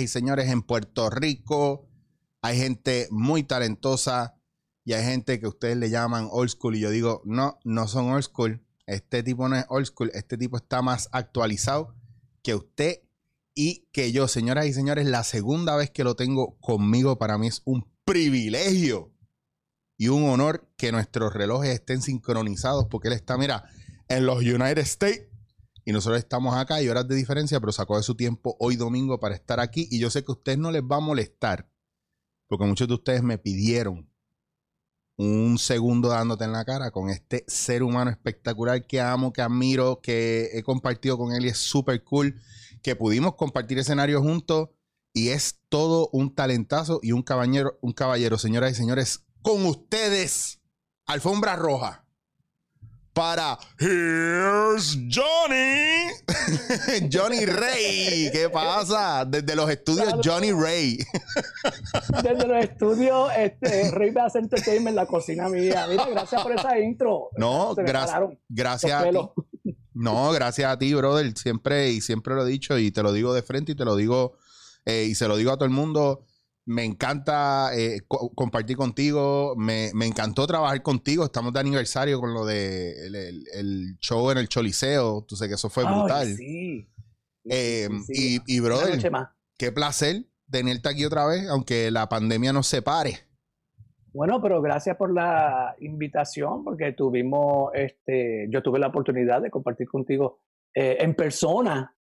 Y señores, en Puerto Rico hay gente muy talentosa y hay gente que ustedes le llaman old school. Y yo digo, no, no son old school. Este tipo no es old school. Este tipo está más actualizado que usted y que yo. Señoras y señores, la segunda vez que lo tengo conmigo para mí es un privilegio y un honor que nuestros relojes estén sincronizados porque él está, mira, en los United States y nosotros estamos acá y horas de diferencia, pero sacó de su tiempo hoy domingo para estar aquí y yo sé que a ustedes no les va a molestar porque muchos de ustedes me pidieron un segundo dándote en la cara con este ser humano espectacular que amo, que admiro, que he compartido con él y es súper cool, que pudimos compartir escenario juntos y es todo un talentazo y un caballero, un caballero, señoras y señores, con ustedes, alfombra roja. Para Here's Johnny. Johnny Rey. ¿Qué pasa? Desde los estudios Johnny Rey. Desde los estudios este, Rey Bass Entertainment, la cocina mía. Mira, gracias por esa intro. No, gracias. Gracias. No, gracias a ti, brother. Siempre y siempre lo he dicho y te lo digo de frente y te lo digo eh, y se lo digo a todo el mundo. Me encanta eh, co- compartir contigo. Me, me encantó trabajar contigo. Estamos de aniversario con lo de el, el- el show en el Choliseo. Tú sé que eso fue Ay, brutal. sí. Eh, Sí, sí. y, y, brother, qué placer tenerte aquí otra vez, aunque la pandemia nos separe. Bueno, pero gracias por la invitación, porque tuvimos, este, yo tuve la oportunidad de compartir contigo eh, en persona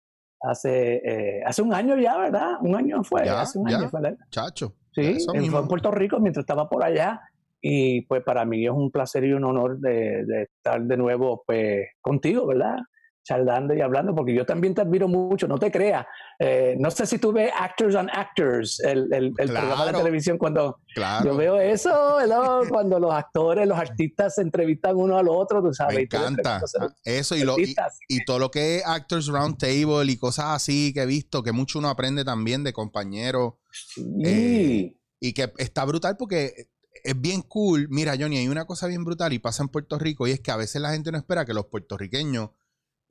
hace, eh, hace un año ya, ¿verdad? Un año fue, Ya, hace un ya. año fue, ¿verdad? Chacho. Sí, fue en Puerto Rico mientras estaba por allá. Y pues para mí es un placer y un honor de, de estar de nuevo pues contigo, ¿verdad? Charlando y hablando, porque yo también te admiro mucho, no te creas. Eh, no sé si tú ves Actors on Actors, el, el, el programa de Claro. televisión, cuando Claro. yo veo eso, ¿verdad? cuando los actores, los artistas se entrevistan uno al otro, tú sabes. Me encanta. Eso y lo, y, y todo lo que es Actors Round Table y cosas así que he visto, que mucho uno aprende también de compañeros Sí. eh, y que está brutal porque es bien cool. Mira, Johnny, hay una cosa bien brutal y pasa en Puerto Rico y es que a veces la gente no espera que los puertorriqueños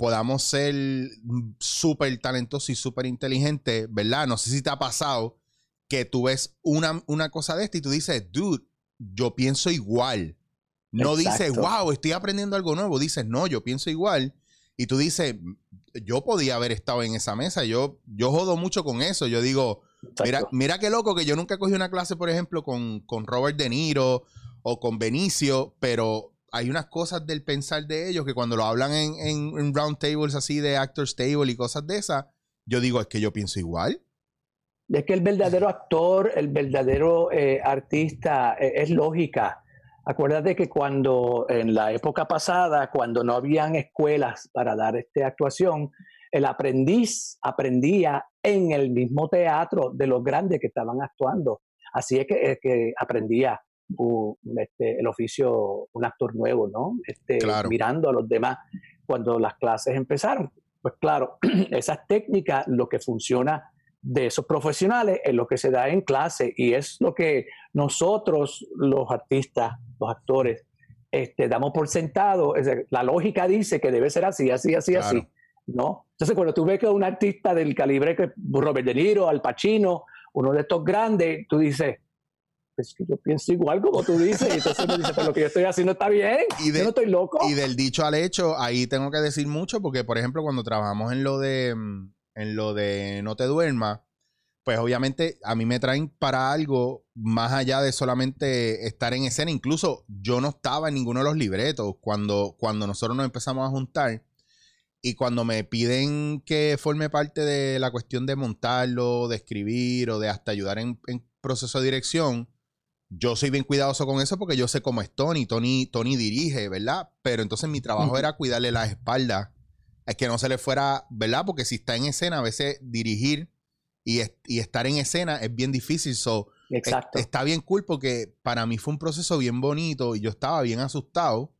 podamos ser súper talentosos y súper inteligentes, ¿verdad? No sé si te ha pasado que tú ves una, una cosa de esta y tú dices, dude, yo pienso igual. No dices, wow, estoy aprendiendo algo nuevo. Dices, no, yo pienso igual. Y tú dices, yo podía haber estado en esa mesa. Yo, yo jodo mucho con eso. Yo digo, Mira, mira qué loco que yo nunca cogí una clase, por ejemplo, con, con Robert De Niro o con Benicio, pero hay unas cosas del pensar de ellos que cuando lo hablan en, round tables así de actors table y cosas de esas, yo digo, es que yo pienso igual. Es que el verdadero actor, el verdadero eh, artista eh, es lógica. Acuérdate que cuando en la época pasada, cuando no habían escuelas para dar este actuación, el aprendiz aprendía en el mismo teatro de los grandes que estaban actuando. Así es que, es que aprendía este, el oficio, un actor nuevo, ¿no? Este, Claro. Mirando a los demás cuando las clases empezaron. Pues claro, esas técnicas, lo que funciona de esos profesionales es lo que se da en clase y es lo que nosotros, los artistas, los actores, este, damos por sentado. Es decir, la lógica dice que debe ser así, así, así, Claro. así. ¿no? Entonces, cuando tú ves que un artista del calibre que Robert De Niro, Al Pacino, uno de estos grandes, tú dices, es que yo pienso igual como tú dices, y entonces uno dice, pero lo que yo estoy haciendo está bien, Y de- yo no estoy loco. Y del dicho al hecho, ahí tengo que decir mucho, porque, por ejemplo, cuando trabajamos en lo de mm, en lo de No te duermas, pues obviamente a mí me traen para algo más allá de solamente estar en escena. Incluso yo no estaba en ninguno de los libretos cuando, cuando nosotros nos empezamos a juntar. Y cuando me piden que forme parte de la cuestión de montarlo, de escribir o de hasta ayudar en, en proceso de dirección, yo soy bien cuidadoso con eso porque yo sé cómo es Tony. Tony, Tony dirige, ¿verdad? Pero entonces mi trabajo era cuidarle las espaldas. Es que no se le fuera, ¿verdad? Porque si está en escena, a veces dirigir y, es- y estar en escena es bien difícil. So, es- Exacto. está bien cool porque para mí fue un proceso bien bonito y yo estaba bien asustado,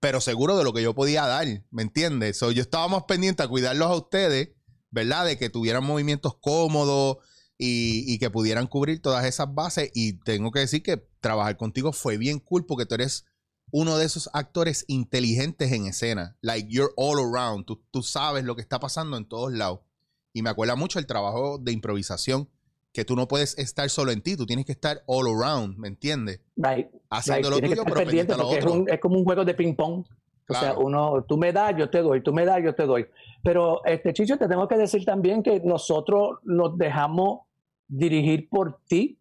pero seguro de lo que yo podía dar, ¿me entiendes? So, yo estaba más pendiente a cuidarlos a ustedes, ¿verdad? De que tuvieran movimientos cómodos y, y que pudieran cubrir todas esas bases. Y tengo que decir que trabajar contigo fue bien cool porque tú eres uno de esos actores inteligentes en escena. Like, you're all around. Tú, tú sabes lo que está pasando en todos lados. Y me acuerda mucho el trabajo de improvisación, que tú no puedes estar solo en ti, tú tienes que estar all around, ¿me entiendes? Right. Haciendo right. lo tuyo, pero pendiente a lo porque es, otro. un- es como un juego de ping-pong. O sea, Claro. uno, tú me das, yo te doy, tú me das, yo te doy. Pero, este Chicho, te tengo que decir también que nosotros nos dejamos dirigir por ti,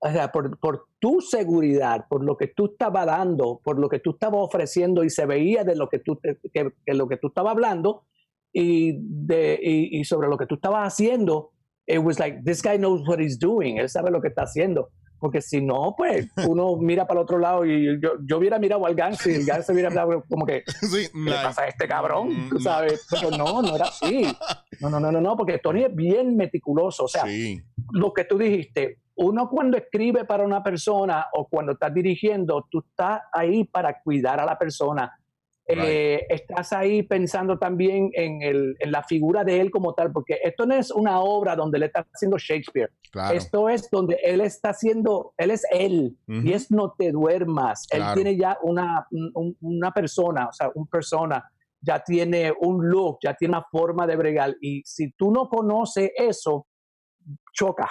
o sea, por, tu seguridad, por lo que tú estabas dando, por lo que tú estabas ofreciendo y se veía de lo que tú, que, que lo que tú estabas hablando y, de, y, y sobre lo que tú estabas haciendo. It was like, this guy knows what he's doing, él sabe lo que está haciendo. Porque si no, pues uno mira para el otro lado y yo, yo hubiera mirado al Gans y el Gans hubiera mirado como que, Sí, ¿qué le pasa a este cabrón? mm, Tú sabes, pero no, no era así. No, no, no, no, no, porque Tony es bien meticuloso. O sea, sí, lo que tú dijiste, uno cuando escribe para una persona o cuando estás dirigiendo, tú estás ahí para cuidar a la persona. Eh, estás ahí pensando también en, el, en la figura de él como tal, porque esto no es una obra donde él está haciendo Shakespeare. claro. Esto es donde él está haciendo, él es él, Ujú. y es no te duermas. Claro. Él tiene ya una, un- una persona, o sea, un persona, ya tiene un look, ya tiene una forma de bregar. Y si tú no conoces eso, choca,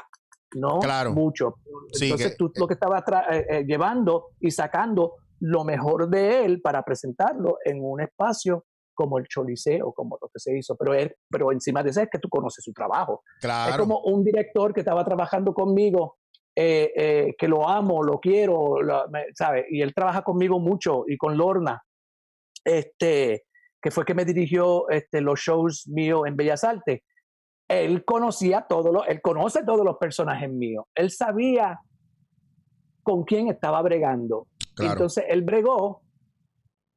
¿no? Claro. Mucho. Sí, Entonces que- tú lo que estabas eh, eh, llevando y sacando lo mejor de él para presentarlo en un espacio como el Choliseo, como lo que se hizo. Pero, él, pero encima de eso es que tú conoces su trabajo. claro. Es como un director que estaba trabajando conmigo, eh, eh, que lo amo, lo quiero, lo- me- ¿sabe? Y él trabaja conmigo mucho y con Lorna, este, que fue que me dirigió este, los shows míos en Bellas Artes. Él conocía todo lo, él conoce todos los personajes míos. Él sabía con quién estaba bregando. Claro. Entonces él bregó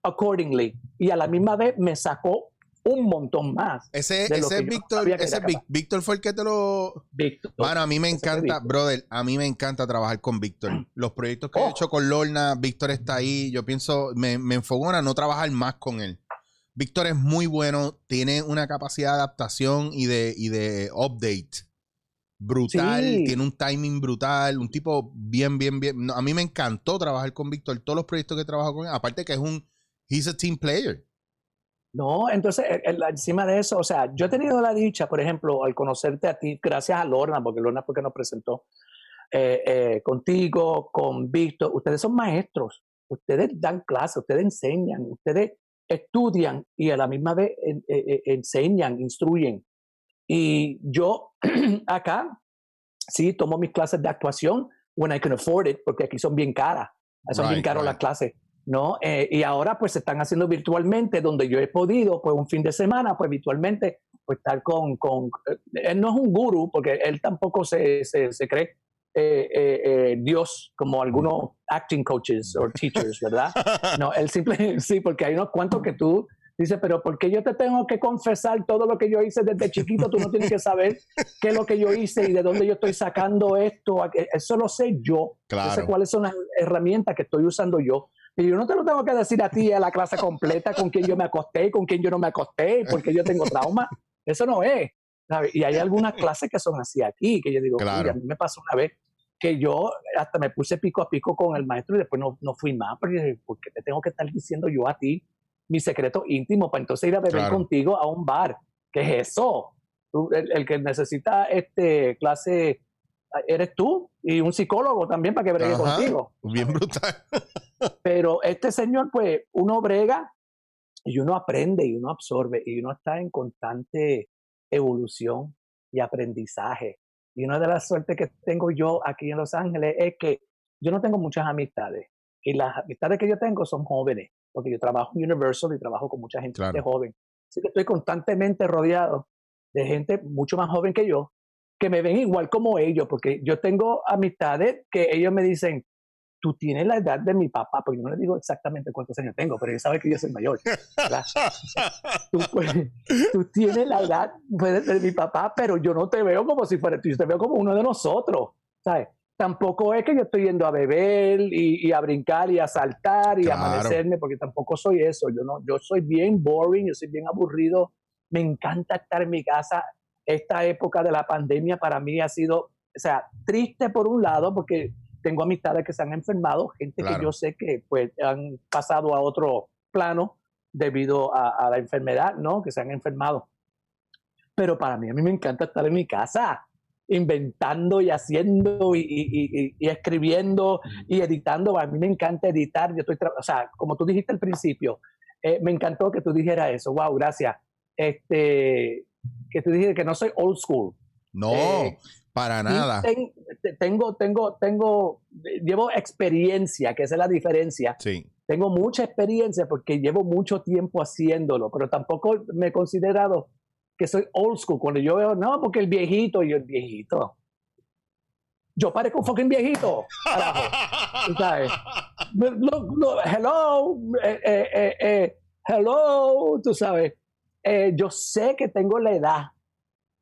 accordingly y a la misma vez me sacó un montón más. ese de lo ese que Víctor, ese. Víctor fue el que te lo. Víctor. Bueno, a mí me encanta, brother, a mí me encanta trabajar con Víctor. Los proyectos que he Oh. hecho con Lorna, Víctor está ahí. Yo pienso, me, me enfogona no trabajar más con él. Víctor es muy bueno, tiene una capacidad de adaptación y de, y de update brutal, Sí. tiene un timing brutal, un tipo bien, bien, bien. no, a mí me encantó trabajar con Víctor, todos los proyectos que he trabajado con él, aparte que es un, he's a team player. No, entonces, el- el- encima de eso, o sea, yo he tenido la dicha, por ejemplo, al conocerte a ti, gracias a Lorna, porque Lorna fue que nos presentó, eh, eh, contigo, con Víctor, ustedes son maestros, ustedes dan clases, ustedes enseñan, ustedes estudian y a la misma vez en- eh, eh, enseñan, instruyen. Y yo acá, sí, tomo mis clases de actuación when I can afford it, porque aquí son bien caras, son bien Right, caras right. las clases. ¿no? Eh, y ahora pues se están haciendo virtualmente, donde yo he podido, pues un fin de semana, pues virtualmente, pues estar con, con eh, él no es un gurú, porque él tampoco se, se, se cree eh, eh, eh, Dios como algunos acting coaches o teachers, ¿verdad? No, él simple, sí, porque hay unos cuantos que tú dices, pero ¿por qué yo te tengo que confesar todo lo que yo hice desde chiquito? Tú no tienes que saber qué es lo que yo hice y de dónde yo estoy sacando esto. Eso lo sé yo. Claro. Yo sé cuáles son las herramientas que estoy usando yo. Y yo no te lo tengo que decir a ti a la clase completa con quién yo me acosté, con quién yo no me acosté, porque yo tengo trauma. Eso no es. ¿sabes? Y hay algunas clases que son así aquí, que yo digo, Claro. "Mira, a mí me pasó una vez que yo hasta me puse pico a pico con el maestro y después no, no fui más, porque ¿por qué te tengo que estar diciendo yo a ti mi secreto íntimo para entonces ir a beber Claro. contigo a un bar? ¿Qué es eso? Tú, el, el que necesita este clase eres tú y un psicólogo también para que bregue Ajá. contigo. Bien brutal. Pero este señor, pues, uno brega y uno aprende y uno absorbe y uno está en constante evolución y aprendizaje. Y una de las suertes que tengo yo aquí en Los Ángeles es que yo no tengo muchas amistades. Y las amistades que yo tengo son jóvenes, porque yo trabajo en Universal y trabajo con mucha gente Claro. joven. Así que estoy constantemente rodeado de gente mucho más joven que yo, que me ven igual como ellos, porque yo tengo amistades que ellos me dicen, tú tienes la edad de mi papá, porque yo no le digo exactamente cuántos años tengo, pero ellos saben que yo soy mayor. tú, pues, tú tienes la edad pues, de mi papá, pero yo no te veo como si fuera tú, yo te veo como uno de nosotros, ¿sabes? Tampoco es que yo estoy yendo a beber y, y a brincar y a saltar y Claro. a amanecerme, porque tampoco soy eso. Yo no, yo soy bien boring, yo soy bien aburrido. Me encanta estar en mi casa. Esta época de la pandemia para mí ha sido, o sea, triste por un lado, porque tengo amistades que se han enfermado, gente que yo sé que pues han pasado a otro plano debido a, a la enfermedad, ¿no? Que se han enfermado. Pero para mí, a mí me encanta estar en mi casa, inventando y haciendo y, y- y- y escribiendo y editando. A mí me encanta editar. Yo estoy, o sea, como tú dijiste al principio, eh, me encantó que tú dijeras eso. Wow, gracias. Este, que tú dijiste que no soy old school. No, Eh, para nada. ten- te- tengo, tengo, tengo, llevo experiencia, que esa es la diferencia. Sí. Tengo mucha experiencia porque llevo mucho tiempo haciéndolo, pero tampoco me he considerado que soy old school. Cuando yo veo, no, porque el viejito, yo el viejito. Yo parezco un fucking viejito. sabes. Look, look, hello, eh, eh, eh, hello, tú sabes. Yo sé que tengo la edad,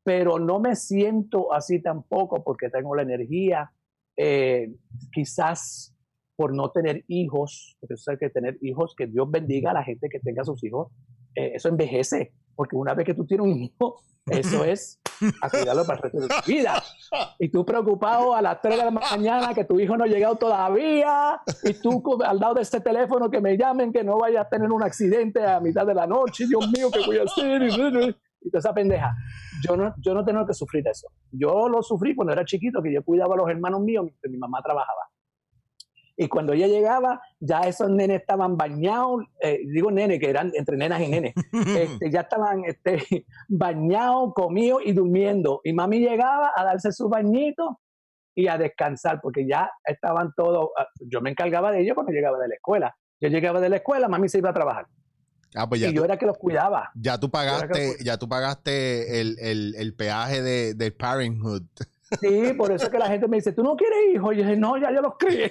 pero no me siento así tampoco porque tengo la energía. Quizás por no tener hijos, porque sé que tener hijos, que Dios bendiga a la gente que tenga sus hijos, eso envejece, porque una vez que tú tienes un hijo, eso es a cuidarlo para el resto de tu vida. Y tú preocupado a las 3 de la mañana que tu hijo no ha llegado todavía, y tú al lado de este teléfono que me llamen que no vaya a tener un accidente a mitad de la noche, Dios mío, ¿qué voy a hacer? Y toda esa pendeja. Yo no, yo no tengo que sufrir eso. Yo lo sufrí cuando era chiquito, que yo cuidaba a los hermanos míos mientras mi mamá trabajaba. Y cuando ella llegaba, ya esos nenes estaban bañados, eh, digo nenes, que eran entre nenas y nenes, este, ya estaban este, bañados, comidos y durmiendo. Y mami llegaba a darse su bañito y a descansar, porque ya estaban todos, ah, yo me encargaba de ellos cuando llegaba de la escuela. Yo llegaba de la escuela, mami se iba a trabajar. Ah, pues ya, y yo era que los cuidaba. ya tú pagaste, ya tú pagaste el, el, el peaje de, del Parenthood. Sí, por eso es que la gente me dice, ¿tú no quieres hijos? Y yo dije, no, ya yo los crié.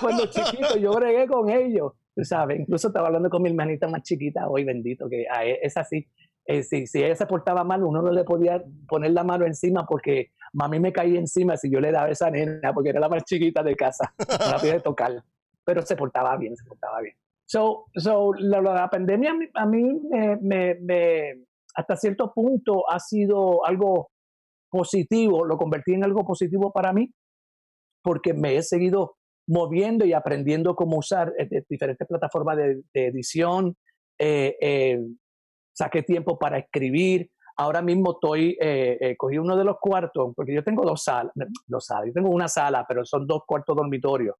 Cuando chiquito, yo bregué con ellos, tú sabes. Incluso estaba hablando con mi hermanita más chiquita hoy, bendito, que e- es así. Eh, si, si ella se portaba mal, uno no le podía poner la mano encima porque mami me caía encima si yo le daba esa nena, porque era la más chiquita de casa. No la podía tocar. Pero se portaba bien, se portaba bien. So, so la, la pandemia a mí- a mí me, me- me- hasta cierto punto ha sido algo positivo, lo convertí en algo positivo para mí, porque me he seguido moviendo y aprendiendo cómo usar eh, diferentes plataformas de, de edición. eh, eh, saqué tiempo para escribir. Ahora mismo estoy, eh, eh, cogí uno de los cuartos, porque yo tengo dos salas, dos salas, yo tengo una sala, pero son dos cuartos dormitorios.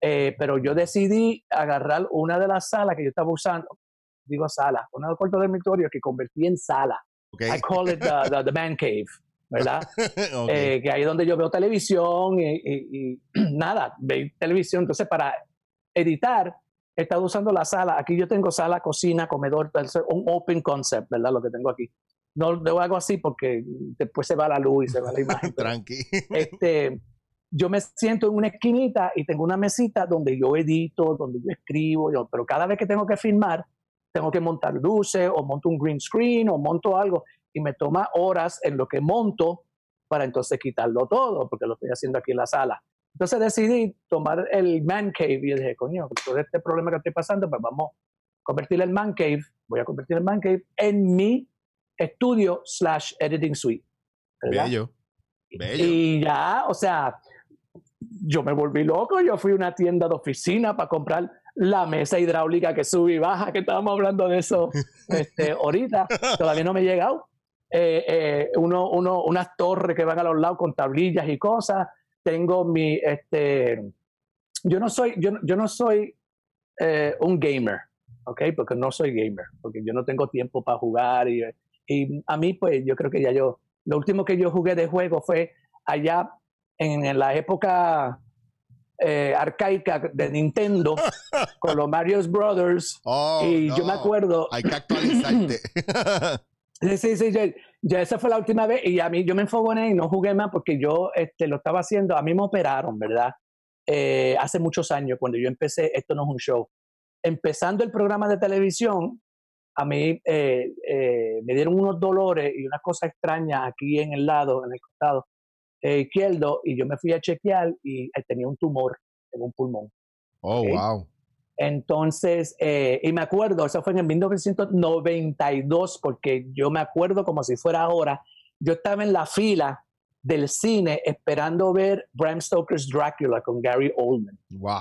Pero yo decidí agarrar una de las salas que yo estaba usando, digo sala, una de los cuartos dormitorios que convertí en sala. Ok. I call it the, the- the man cave, ¿verdad? Ok. Eh, que ahí es donde yo veo televisión y, y- y nada, veo televisión. Entonces, para editar, he estado usando la sala. Aquí yo tengo sala, cocina, comedor, un open concept, ¿verdad? Lo que tengo aquí. No lo hago así porque después se va la luz y se va la imagen. Tranqui. este, yo me siento en una esquinita y tengo una mesita donde yo edito, donde yo escribo, yo- pero cada vez que tengo que filmar, tengo que montar luces o monto un green screen o monto algo y me toma horas en lo que monto para entonces quitarlo todo, porque lo estoy haciendo aquí en la sala. Entonces decidí tomar el man cave y dije, coño, todo este problema que estoy pasando, pues vamos a convertir el man cave, voy a convertir el man cave en mi estudio slash editing suite. ¿verdad? Bello. Bello. Y ya, o sea, yo me volví loco, yo fui a una tienda de oficina para comprar la mesa hidráulica que sube y baja, que estábamos hablando de eso este, ahorita, todavía no me he llegado. Eh, eh, uno, uno, unas torres que van a los lados con tablillas y cosas. Tengo mi, este, yo no soy, yo, no- yo no soy eh, un gamer, ¿ok? Porque no soy gamer, porque yo no tengo tiempo para jugar y, y a mí pues yo creo que ya yo, lo último que yo jugué de juego fue allá en, en la época eh, arcaica de Nintendo con los Mario Brothers Oh, y yo me acuerdo Hay que actualizarte. Sí, sí, sí, ya, ya esa fue la última vez y a mí yo me enfogoné y no jugué más porque yo este, lo estaba haciendo, a mí me operaron, ¿verdad? Eh, hace muchos años, cuando yo empecé, esto no es un show, empezando el programa de televisión, a mí eh, eh, me dieron unos dolores y unas cosas extrañas aquí en el lado, en el costado eh, izquierdo y yo me fui a chequear y tenía un tumor en un pulmón. Oh, wow. Entonces, eh, y me acuerdo, eso fue en el 1992, porque yo me acuerdo como si fuera ahora, yo estaba en la fila del cine esperando ver Bram Stoker's Drácula con Gary Oldman. Wow,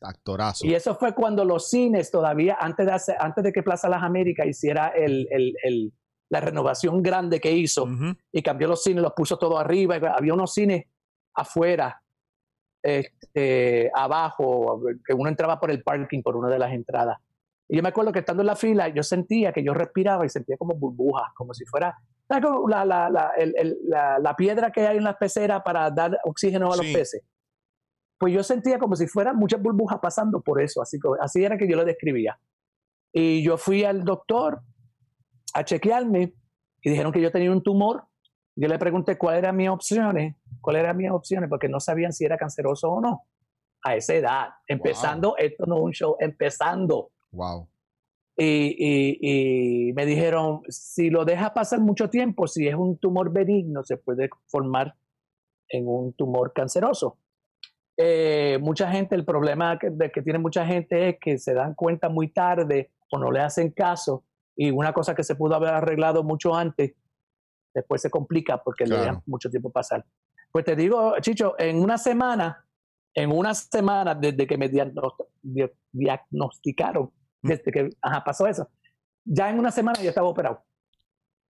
actorazo. Y eso fue cuando los cines todavía, antes de, hacer- antes de que Plaza Las Américas hiciera el- el- el- la renovación grande que hizo y cambió los cines, los puso todo arriba, había unos cines afuera, este, abajo, que uno entraba por el parking, por una de las entradas. Y yo me acuerdo que estando en la fila, yo sentía que yo respiraba y sentía como burbujas, como si fuera ¿sabes cómo la, la, la, el- el- la- la piedra que hay en las peceras para dar oxígeno a los Sí. peces. Pues yo sentía como si fueran muchas burbujas pasando por eso, así, así era que yo lo describía. Y yo fui al doctor a chequearme y dijeron que yo tenía un tumor. Yo le pregunté cuáles eran mis opciones, cuáles eran mis opciones, porque no sabían si era canceroso o no. A esa edad, empezando, esto no es un show, empezando. Wow. Y, y- y me dijeron, si lo deja pasar mucho tiempo, si es un tumor benigno, se puede formar en un tumor canceroso. Eh, mucha gente, el problema que, de que tiene mucha gente es que se dan cuenta muy tarde o no le hacen caso y una cosa que se pudo haber arreglado mucho antes, después se complica porque le Claro. dejan mucho tiempo pasar. Pues te digo, Chicho, en una semana, en una semana desde que me diagnost- di- diagnosticaron, Mm. desde que ajá, pasó eso, ya en una semana yo estaba operado.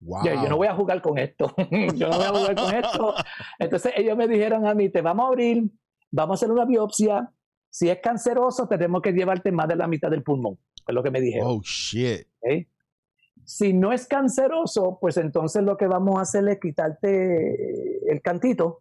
Wow. Yo, yo no voy a jugar con esto. yo no voy a jugar con esto. Entonces ellos me dijeron a mí, te vamos a abrir, vamos a hacer una biopsia. Si es canceroso, tenemos que llevarte más de la mitad del pulmón. Es lo que me dijeron. Oh, shit. Si no es canceroso, pues entonces lo que vamos a hacer es quitarte el cantito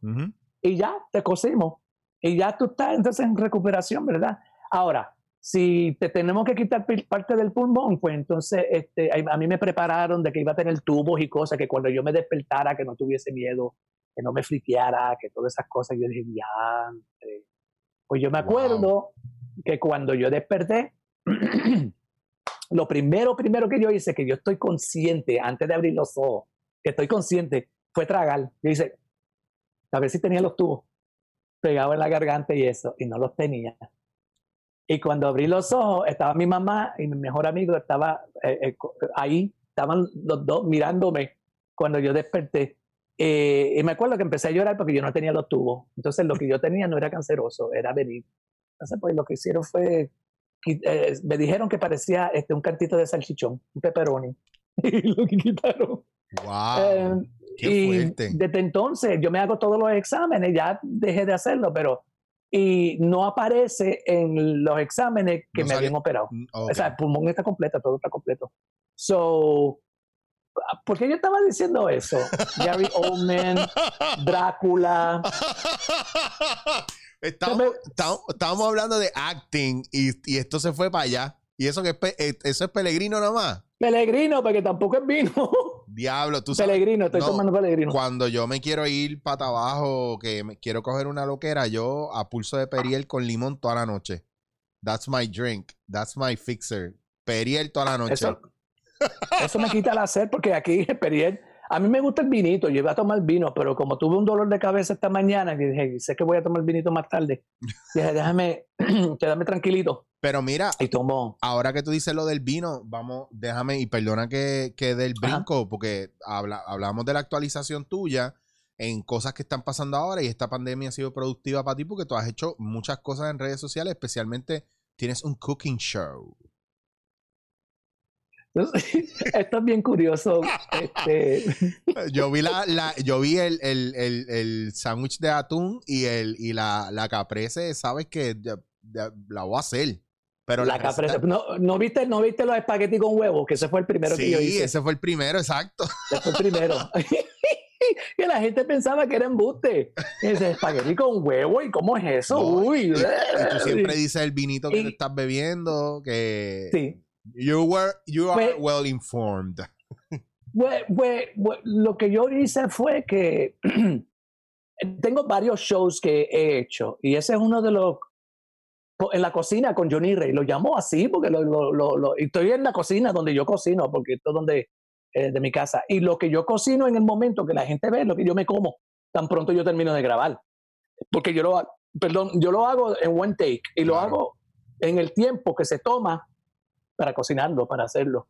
y ya te cosimos. Y ya tú estás entonces en recuperación, ¿verdad? Ahora, si te tenemos que quitar parte del pulmón, pues entonces este, a mí me prepararon de que iba a tener tubos y cosas, que cuando yo me despertara, que no tuviese miedo, que no me friqueara, que todas esas cosas, yo dije, ya. Pues yo me Wow. acuerdo que cuando yo desperté, lo primero, primero que yo hice, que yo estoy consciente, antes de abrir los ojos, que estoy consciente, fue tragar. Yo hice, a ver si tenía los tubos pegados en la garganta y eso, y no los tenía. Y cuando abrí los ojos, estaba mi mamá y mi mejor amigo estaba eh, eh, ahí, estaban los dos mirándome cuando yo desperté. Eh, y me acuerdo que empecé a llorar porque yo no tenía los tubos. Entonces lo que yo tenía no era canceroso, era benigno. Entonces pues lo que hicieron fue, eh, me dijeron que parecía este, un cantito de salchichón, un pepperoni. Y lo que quitaron. Wow. Eh, Qué y fuerte. desde entonces yo me hago todos los exámenes, ya dejé de hacerlo, pero y no aparece en los exámenes que No me sale- habían operado. Mm, ok. O sea, el pulmón está completo, todo está completo. So, ¿por qué yo estaba diciendo eso? Gary Oldman, Drácula. Estamos, estamos, estamos hablando de acting y, y esto se fue para allá. Y eso que es, pe- eh, eso es Pelegrino nomás. Pelegrino, porque tampoco es vino. Diablo, tú sabes. Pelegrino, estoy no, tomando. Cuando yo me quiero ir para abajo, que me quiero coger una loquera, yo a pulso de Periel con limón toda la noche. That's my drink. That's my fixer. Periel toda la noche. Eso, eso me quita la sed porque aquí Periel, a mí me gusta el vinito, yo iba a tomar vino, pero como tuve un dolor de cabeza esta mañana, que dije, sé que voy a tomar vinito más tarde, dije, déjame, quédame tranquilito. Pero mira, Y tomo, ahora que tú dices lo del vino, vamos, déjame, y perdona que, que del Ajá. brinco, porque habla, hablamos de la actualización tuya en cosas que están pasando ahora y esta pandemia ha sido productiva para ti porque tú has hecho muchas cosas en redes sociales, especialmente tienes un cooking show. esto es bien curioso. Este, Yo vi la, la- yo vi el, el, el, el sándwich de atún y el y la, la caprese, sabes que la voy a hacer. Pero la receta- caprese. ¿No, no viste, ¿No viste los espaguetis con huevo? Que ese fue el primero que yo Sí, hice. ese fue el primero, exacto. Ese fue el primero. y la gente pensaba que era embuste. Y dice, espagueti con huevo, ¿y cómo es eso? No, Uy, Y, y tú siempre dices el vinito que Y- te estás bebiendo, que Sí. You were you are Pues- well informed. Pues, pues, lo que yo hice fue que tengo varios shows que he hecho y ese es uno de los en la cocina con Johnny Rey. Lo llamo así porque lo, lo- lo- lo- estoy en la cocina donde yo cocino porque esto es donde eh, de mi casa y lo que yo cocino en el momento que la gente ve lo que yo me como tan pronto yo termino de grabar porque yo lo perdón yo lo hago en one take y lo Claro. hago en el tiempo que se toma para cocinarlo para hacerlo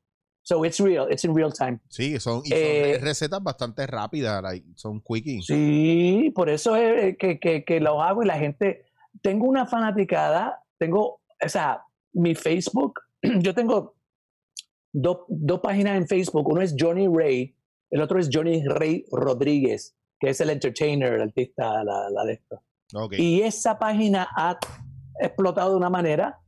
So it's real, it's in real time. Sí, son, y son Eh, recetas bastante rápidas, like, son quickie. Sí, por eso es eh, que, que, que lo hago y la gente. Tengo una fanaticada, tengo, o sea, mi Facebook, yo tengo dos, dos páginas en Facebook. Uno es Johnny Ray, el otro es Johnny Ray Rodríguez, que es el entertainer, el artista, la, la de esto. Ok. Y esa página ha explotado de una manera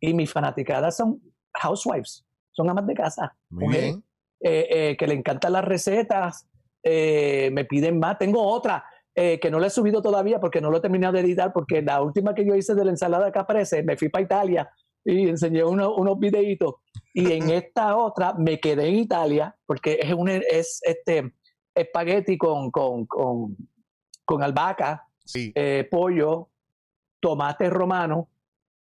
y mis fanaticadas son housewives, son amas de casa Muy bien. eh, eh, que le encantan las recetas, eh, me piden más. Tengo otra que no la he subido todavía porque no lo he terminado de editar, porque la última que yo hice de la ensalada caprese, me fui para Italia y enseñé uno- unos videitos. Y en esta otra me quedé en Italia porque es, un, es este espagueti con, con, con, con albahaca, Sí. pollo, tomate romano.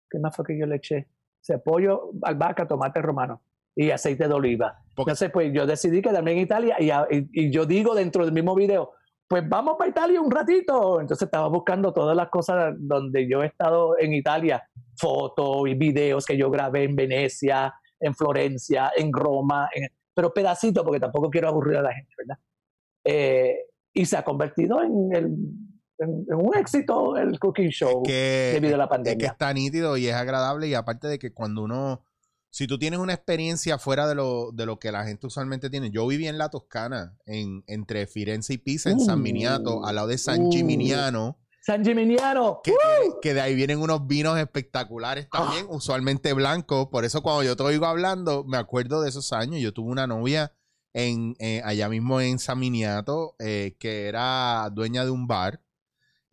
¿Qué más fue que yo le eché? Sea, pollo, albahaca, tomate romano y aceite de oliva. Porque- Entonces, pues yo decidí quedarme en Italia y, a- y- y yo digo dentro del mismo video, pues vamos para Italia un ratito. Entonces estaba buscando todas las cosas donde yo he estado en Italia, fotos y videos que yo grabé en Venecia, en Florencia, en Roma, en- pero pedacitos porque tampoco quiero aburrir a la gente, ¿verdad? Eh, y se ha convertido en, el- en- en un éxito el cooking show que, debido a la es que pandemia. está nítido y es agradable y aparte de que cuando uno, si tú tienes una experiencia fuera de lo, de lo que la gente usualmente tiene, yo viví en la Toscana, en, entre Firenze y Pisa, en San Uh, Miniato, al lado de San uh. Gimignano, San Gimignano. que, tiene- que de ahí vienen unos vinos espectaculares también, usualmente blancos, por eso cuando yo te oigo hablando, me acuerdo de esos años, yo tuve una novia en, eh, allá mismo en San Miniato, eh, que era dueña de un bar,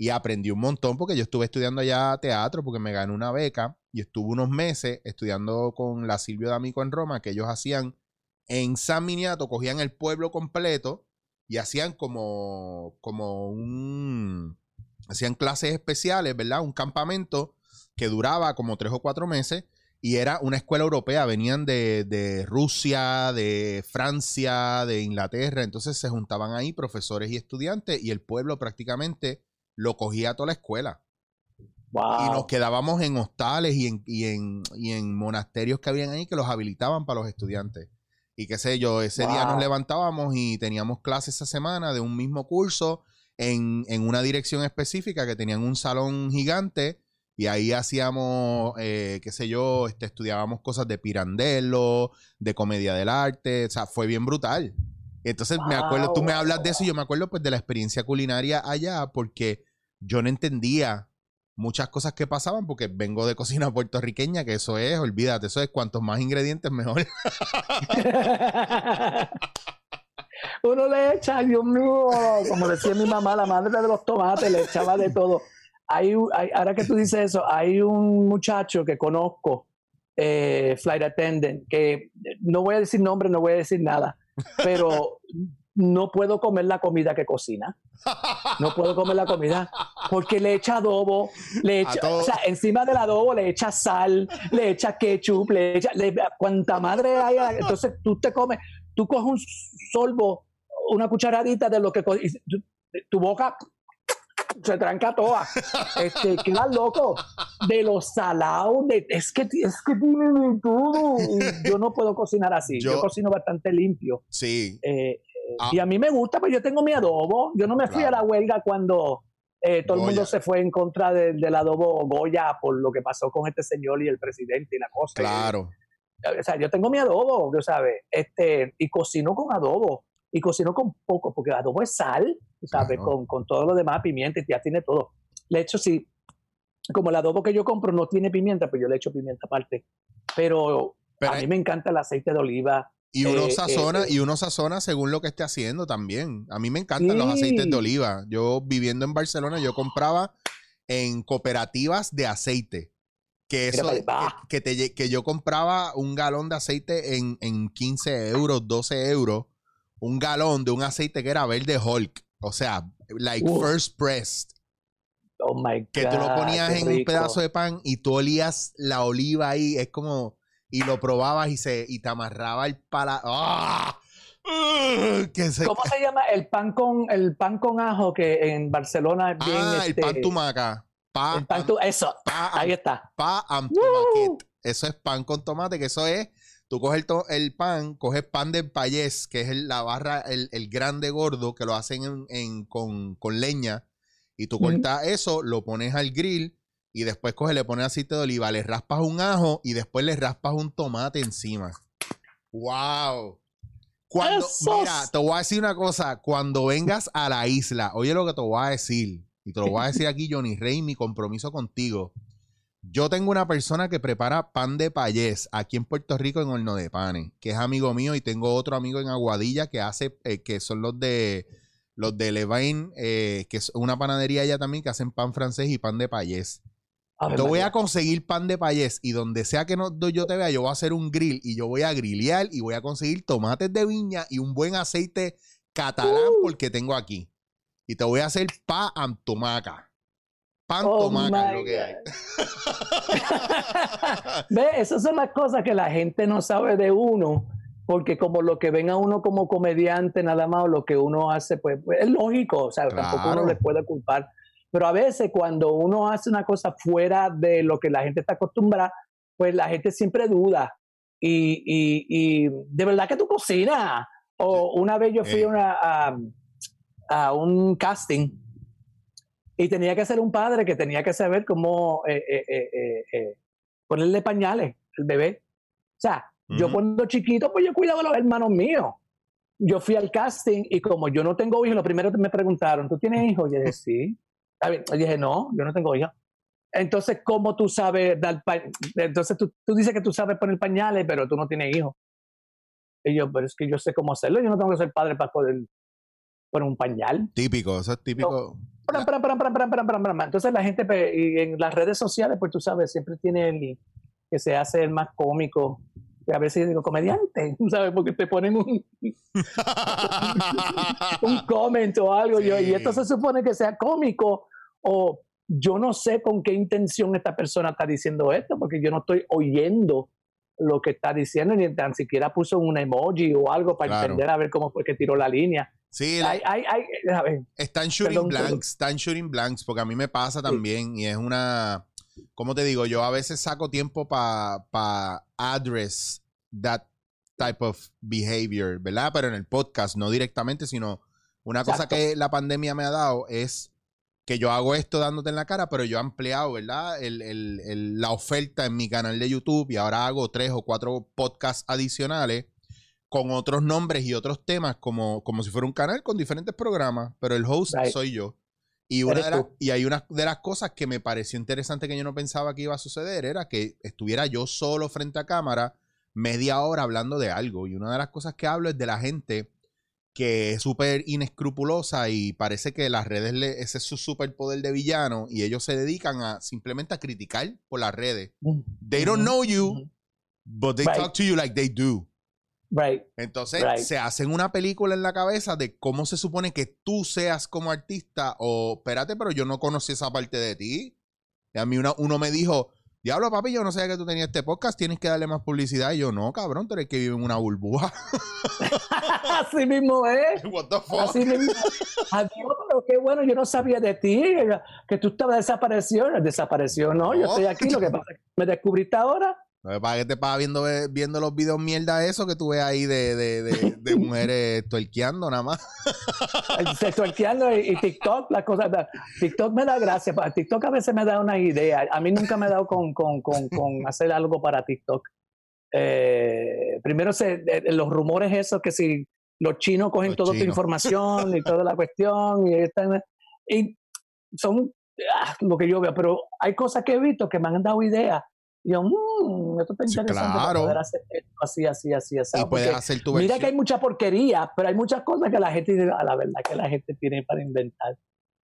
y aprendí un montón porque yo estuve estudiando allá teatro porque me gané una beca y estuve unos meses estudiando con la Silvio D'Amico en Roma que ellos hacían en San Miniato, cogían el pueblo completo y hacían como, como un, hacían clases especiales, ¿verdad? Un campamento que duraba como tres o cuatro meses y era una escuela europea, venían de, de Rusia, de Francia, de Inglaterra, entonces se juntaban ahí profesores y estudiantes y el pueblo prácticamente lo cogía toda la escuela. Wow. Y nos quedábamos en hostales y en, y, en, y en monasterios que habían ahí que los habilitaban para los estudiantes. Y qué sé yo, ese día nos levantábamos y teníamos clases esa semana de un mismo curso en, en una dirección específica que tenían un salón gigante y ahí hacíamos, eh, qué sé yo, este, estudiábamos cosas de Pirandello, de comedia del arte, o sea, fue bien brutal. Entonces me acuerdo, tú me hablas de eso y yo me acuerdo pues de la experiencia culinaria allá porque yo no entendía muchas cosas que pasaban porque vengo de cocina puertorriqueña, que eso es, olvídate, eso es cuantos más ingredientes mejor. Uno le echa, Dios mío, como decía mi mamá, la madre de los tomates, le echaba de todo. Hay, hay- ahora que tú dices eso, hay un muchacho que conozco, eh, flight attendant, que no voy a decir nombre, no voy a decir nada, pero no puedo comer la comida que cocina. No puedo comer la comida porque le echa adobo, le echa, o sea, encima del adobo le echa sal, le echa ketchup, le echa, le, cuanta madre haya. Entonces tú te comes, tú coges un sorbo, una cucharadita de lo que tu, tu boca se tranca toda. Este, quedas loco de los salados, de, es que es que tiene todo. Yo no puedo cocinar así. Yo, Yo- cocino bastante limpio. sí, eh, Ah. Y a mí me gusta, pues yo tengo mi adobo. Yo no me fui Claro. a la huelga cuando eh, todo el mundo se fue en contra de- del adobo Goya por lo que pasó con este señor y el presidente y la cosa. claro. O sea, yo tengo mi adobo, tú sabes, este, y cocino con adobo. Y cocino con poco, porque el adobo es sal, sabes, Claro. con, con todo lo demás, pimienta, y ya tiene todo. Le echo, sí, como el adobo que yo compro no tiene pimienta, pues yo le echo pimienta aparte. Pero, Pero a mí me encanta el aceite de oliva. Y uno Eh, sazona, eh, y uno sazona según lo que esté haciendo también. A mí me encantan los aceites de oliva. Yo viviendo en Barcelona, yo compraba en cooperativas de aceite. Que eso, que, que te que yo compraba un galón de aceite en, en 15 euros, 12 euros. Un galón de un aceite que era verde Hulk. O sea, like first pressed. Oh my God. Que tú lo ponías en un pedazo de pan y tú olías la oliva ahí. Es como. Y lo probabas y se y te amarraba el pala. ¡Ah! Se- ¿Cómo se llama el pan con el pan con ajo que en Barcelona es bien ah, el este, pan tumaca. Pa, el pan tu- eso, pa, ahí está. pa am tumaquet. Eso es pan con tomate, que eso es. Tú coges el, to- el pan, coges pan de payés, que es el- la barra, el, el grande gordo, que lo hacen en, en- con, con leña, y tú cortas eso, lo pones al grill, y después coges, le pones aceite de oliva, le raspas un ajo, y después le raspas un tomate encima. ¡Wow! Cuando, mira, te voy a decir una cosa, cuando vengas a la isla, oye lo que te voy a decir, y te lo voy a decir aquí, Johnny Rey, mi compromiso contigo. Yo tengo una persona que prepara pan de payés aquí en Puerto Rico en Horno de Panes, que es amigo mío, y tengo otro amigo en Aguadilla que hace, eh, que son los de los de Levain, eh, que es una panadería allá también que hacen pan francés y pan de payés. Ave Te voy María. a conseguir pan de payés y donde sea que no, yo te vea, yo voy a hacer un grill y yo voy a grillear y voy a conseguir tomates de viña y un buen aceite catalán Uh. porque tengo aquí. Y te voy a hacer pan and tomaca. Pan Oh tomaca es lo que hay. Ve, esas son las cosas que la gente no sabe de uno, porque como lo que ven a uno como comediante nada más, o lo que uno hace, pues, pues, es lógico, o sea, tampoco uno le puede culpar. Pero a veces cuando uno hace una cosa fuera de lo que la gente está acostumbrada, pues la gente siempre duda. Y, y, y de verdad que tú cocinas. O una vez yo fui a, una- a, a un casting y tenía que ser un padre que tenía que saber cómo eh, eh, eh, ponerle pañales al bebé. O sea, yo cuando chiquito, pues yo cuidaba a los hermanos míos. Yo fui al casting y como yo no tengo hijos, lo primero que me preguntaron, ¿tú tienes hijos? Yo dije, sí. Bien. Yo dije, no, yo no tengo hijos. Entonces, ¿cómo tú sabes dar pa- Entonces, tú, tú dices que tú sabes poner pañales, pero tú no tienes hijos. Y yo, pero es que yo sé cómo hacerlo. Yo no tengo que ser padre para poder poner un pañal. Típico, eso es típico. Entonces la gente pues, y en las redes sociales, pues tú sabes, siempre tiene el que se hace el más cómico. Y a veces yo digo comediante, ¿sabes? Porque te ponen un, un comment o algo. yo, y esto se supone que sea cómico o yo no sé con qué intención esta persona está diciendo esto, porque yo no estoy oyendo lo que está diciendo, ni tan siquiera puso un emoji o algo para Claro. entender a ver cómo fue que tiró la línea. sí, la- Hay, hay, hay, a ver, Están shooting Perdón, perdón. blanks, están shooting blanks, porque a mí me pasa también y es una, ¿cómo te digo? Yo a veces saco tiempo para pa address that type of behavior, ¿verdad? Pero en el podcast, no directamente, sino una cosa que la pandemia me ha dado es que yo hago esto dándote en la cara, pero yo he ampliado, ¿verdad? El- el- el- la oferta en mi canal de YouTube y ahora hago tres o cuatro podcasts adicionales con otros nombres y otros temas como, como si fuera un canal con diferentes programas, pero el host Right. soy yo. Y, una de y hay una de las cosas que me pareció interesante que yo no pensaba que iba a suceder era que estuviera yo solo frente a cámara media hora hablando de algo. Y una de las cosas que hablo es de la gente que es súper inescrupulosa y parece que las redes, le- ese es su superpoder de villano y ellos se dedican a simplemente a criticar por las redes. They don't know you, but they Right. talk to you like they do. Right. Entonces Right. se hacen una película en la cabeza de cómo se supone que tú seas como artista o, espérate, pero yo no conocí esa parte de ti. Y a mí una- uno me dijo, diablo papi, yo no sabía que tú tenías este podcast, tienes que darle más publicidad. Y yo, no, cabrón, tú eres que vive en una burbuja. Así mismo es. What the fuck? Así mismo. Adiós, pero qué bueno, yo no sabía de ti, que tú estabas desaparecido. Desapareció, no, yo estoy aquí, lo que pasa es que me descubriste ahora. Lo que pasa es que te estaba viendo, viendo los videos mierda eso que tú ves ahí de, de, de, de mujeres tuerqueando nada más. Sexualqueando y, y TikTok, las cosas. TikTok me da gracia, TikTok a veces me da una idea. A mí nunca me ha dado con, con, con, con hacer algo para TikTok. Eh, primero se, eh, los rumores esos que si los chinos cogen Los toda tu información y toda la cuestión y, están, y son ah, lo que yo veo, pero hay cosas que he visto que me han dado ideas. Y yo, mmm, esto está Sí, interesante para claro. poder hacer esto así, así, así, así. y puedes hacer tu Mira versión. que hay mucha porquería, pero hay muchas cosas que la gente dice, a la verdad que la gente tiene para inventar.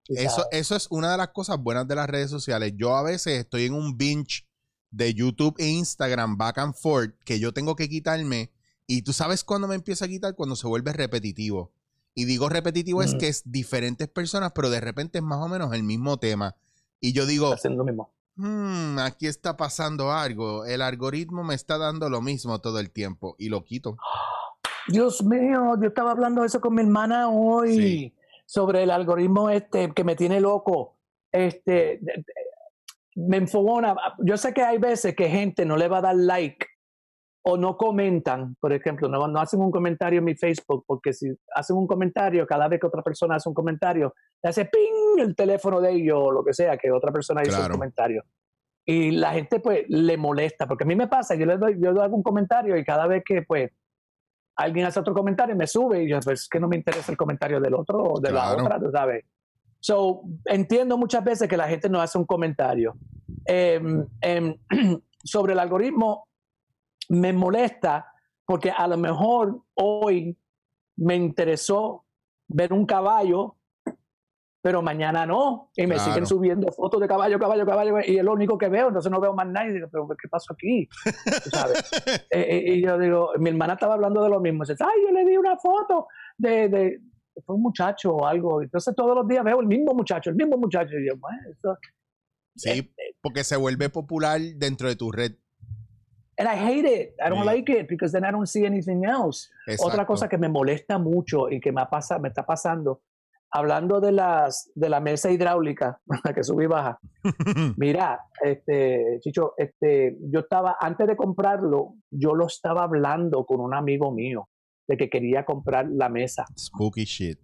Eso, sabes. eso es una de las cosas buenas de las redes sociales. Yo a veces estoy en un binge de YouTube e Instagram back and forth que yo tengo que quitarme. Y tú sabes cuándo me empieza a quitar cuando se vuelve repetitivo. Y digo repetitivo es Mm. que es diferentes personas, pero de repente es más o menos el mismo tema. Y yo digo, haciendo lo mismo. "Hmm, aquí está pasando algo. El algoritmo me está dando lo mismo todo el tiempo. Y lo quito. Dios mío, yo estaba hablando de eso con mi hermana hoy, Sí. sobre el algoritmo este que me tiene loco. Este, me enfogona. Yo sé que hay veces que gente no le va a dar like o no comentan, por ejemplo, no, no hacen un comentario en mi Facebook, porque si hacen un comentario, cada vez que otra persona hace un comentario, le hace ping el teléfono de ellos o lo que sea, que otra persona hizo Claro. un comentario. Y la gente pues le molesta, porque a mí me pasa, yo le doy, yo hago un comentario y cada vez que pues alguien hace otro comentario me sube y yo pues es que no me interesa el comentario del otro o de Claro. la otra, tú sabes. So, entiendo muchas veces que la gente no hace un comentario. Em, em, sobre el algoritmo, me molesta porque a lo mejor hoy me interesó ver un caballo, pero mañana no. Y me Claro. siguen subiendo fotos de caballo, caballo, caballo, y es lo único que veo, entonces no veo más nada. Y digo, pero ¿qué pasó aquí? Sabes. Eh, eh, y yo digo, mi hermana estaba hablando de lo mismo. Dice, ay, yo le di una foto de, de fue un muchacho o algo. Entonces todos los días veo el mismo muchacho, el mismo muchacho. Y yo, bueno, eso, Sí, porque se vuelve popular dentro de tu red. And I hate it. I don't Sí. like it because then I don't see anything else. Otra cosa que me molesta mucho y que me, pasa, me está pasando, hablando de, las, de la mesa hidráulica, la que sube y baja. Mira, este, Chicho, este, yo estaba, antes de comprarlo, yo lo estaba hablando con un amigo mío de que quería comprar la mesa. Spooky shit.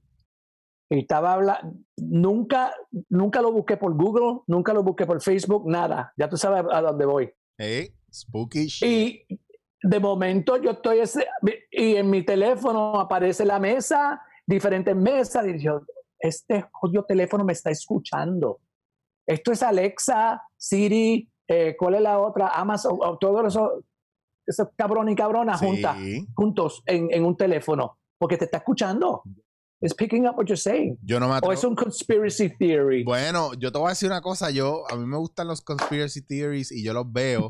Y estaba hablando, nunca, nunca lo busqué por Google, nunca lo busqué por Facebook, nada. Ya tú sabes a dónde voy. Eh, spooky shit. Y de momento yo estoy ese, y en mi teléfono aparece la mesa, diferentes mesas, y yo, este jodido teléfono me está escuchando. Esto es Alexa, Siri, eh, ¿cuál es la otra? Amazon, o todo eso, esos cabrón y cabrona juntas, Sí. juntos en, en un teléfono, porque te está escuchando. It's picking up what you're saying. Yo no me O atrevo. es un conspiracy theory. Bueno, yo te voy a decir una cosa. Yo, a mí me gustan los conspiracy theories y yo los veo.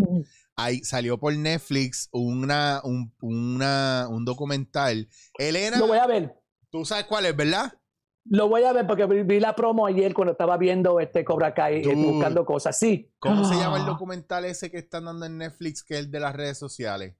Ahí salió por Netflix una, un, una, un documental. Elena, Lo voy a ver. tú sabes cuál es, ¿verdad? Lo voy a ver porque vi, la promo ayer cuando estaba viendo este Cobra Kai eh, Dude. buscando cosas. Sí. ¿Cómo se llama el documental ese que están dando en Netflix, que es el de las redes sociales?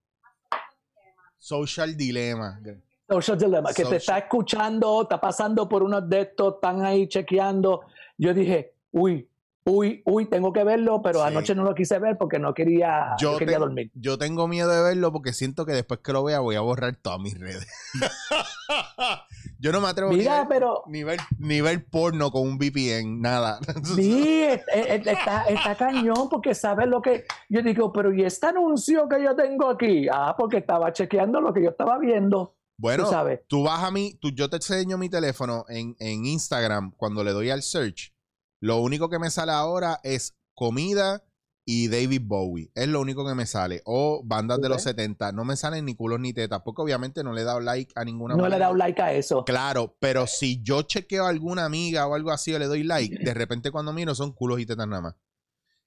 Social Dilemma. Social Dilemma, que te está escuchando, está pasando por unos de estos, están ahí chequeando. Yo dije, uy, uy, uy, tengo que verlo, pero Sí. anoche no lo quise ver porque no quería, Yo quería dormir. Yo tengo miedo de verlo porque siento que después que lo vea voy a borrar todas mis redes. yo no me atrevo Mira, ver- pero ni ver, ni ver porno con un VPN, nada. sí, es- es- está, está cañón porque sabes lo que yo digo, pero ¿y este anuncio que yo tengo aquí? Ah, porque estaba chequeando lo que yo estaba viendo. Bueno, tú sabes. tú vas a mí, tú, yo te enseño mi teléfono en, en Instagram cuando le doy al search. Lo único que me sale ahora es comida y David Bowie. Es lo único que me sale. O bandas de los 70. No me salen ni culos ni tetas, porque obviamente no le he dado like a ninguna. No le he dado like a eso. Claro, pero si yo chequeo a alguna amiga o algo así o le doy like, de repente cuando miro son culos y tetas nada más.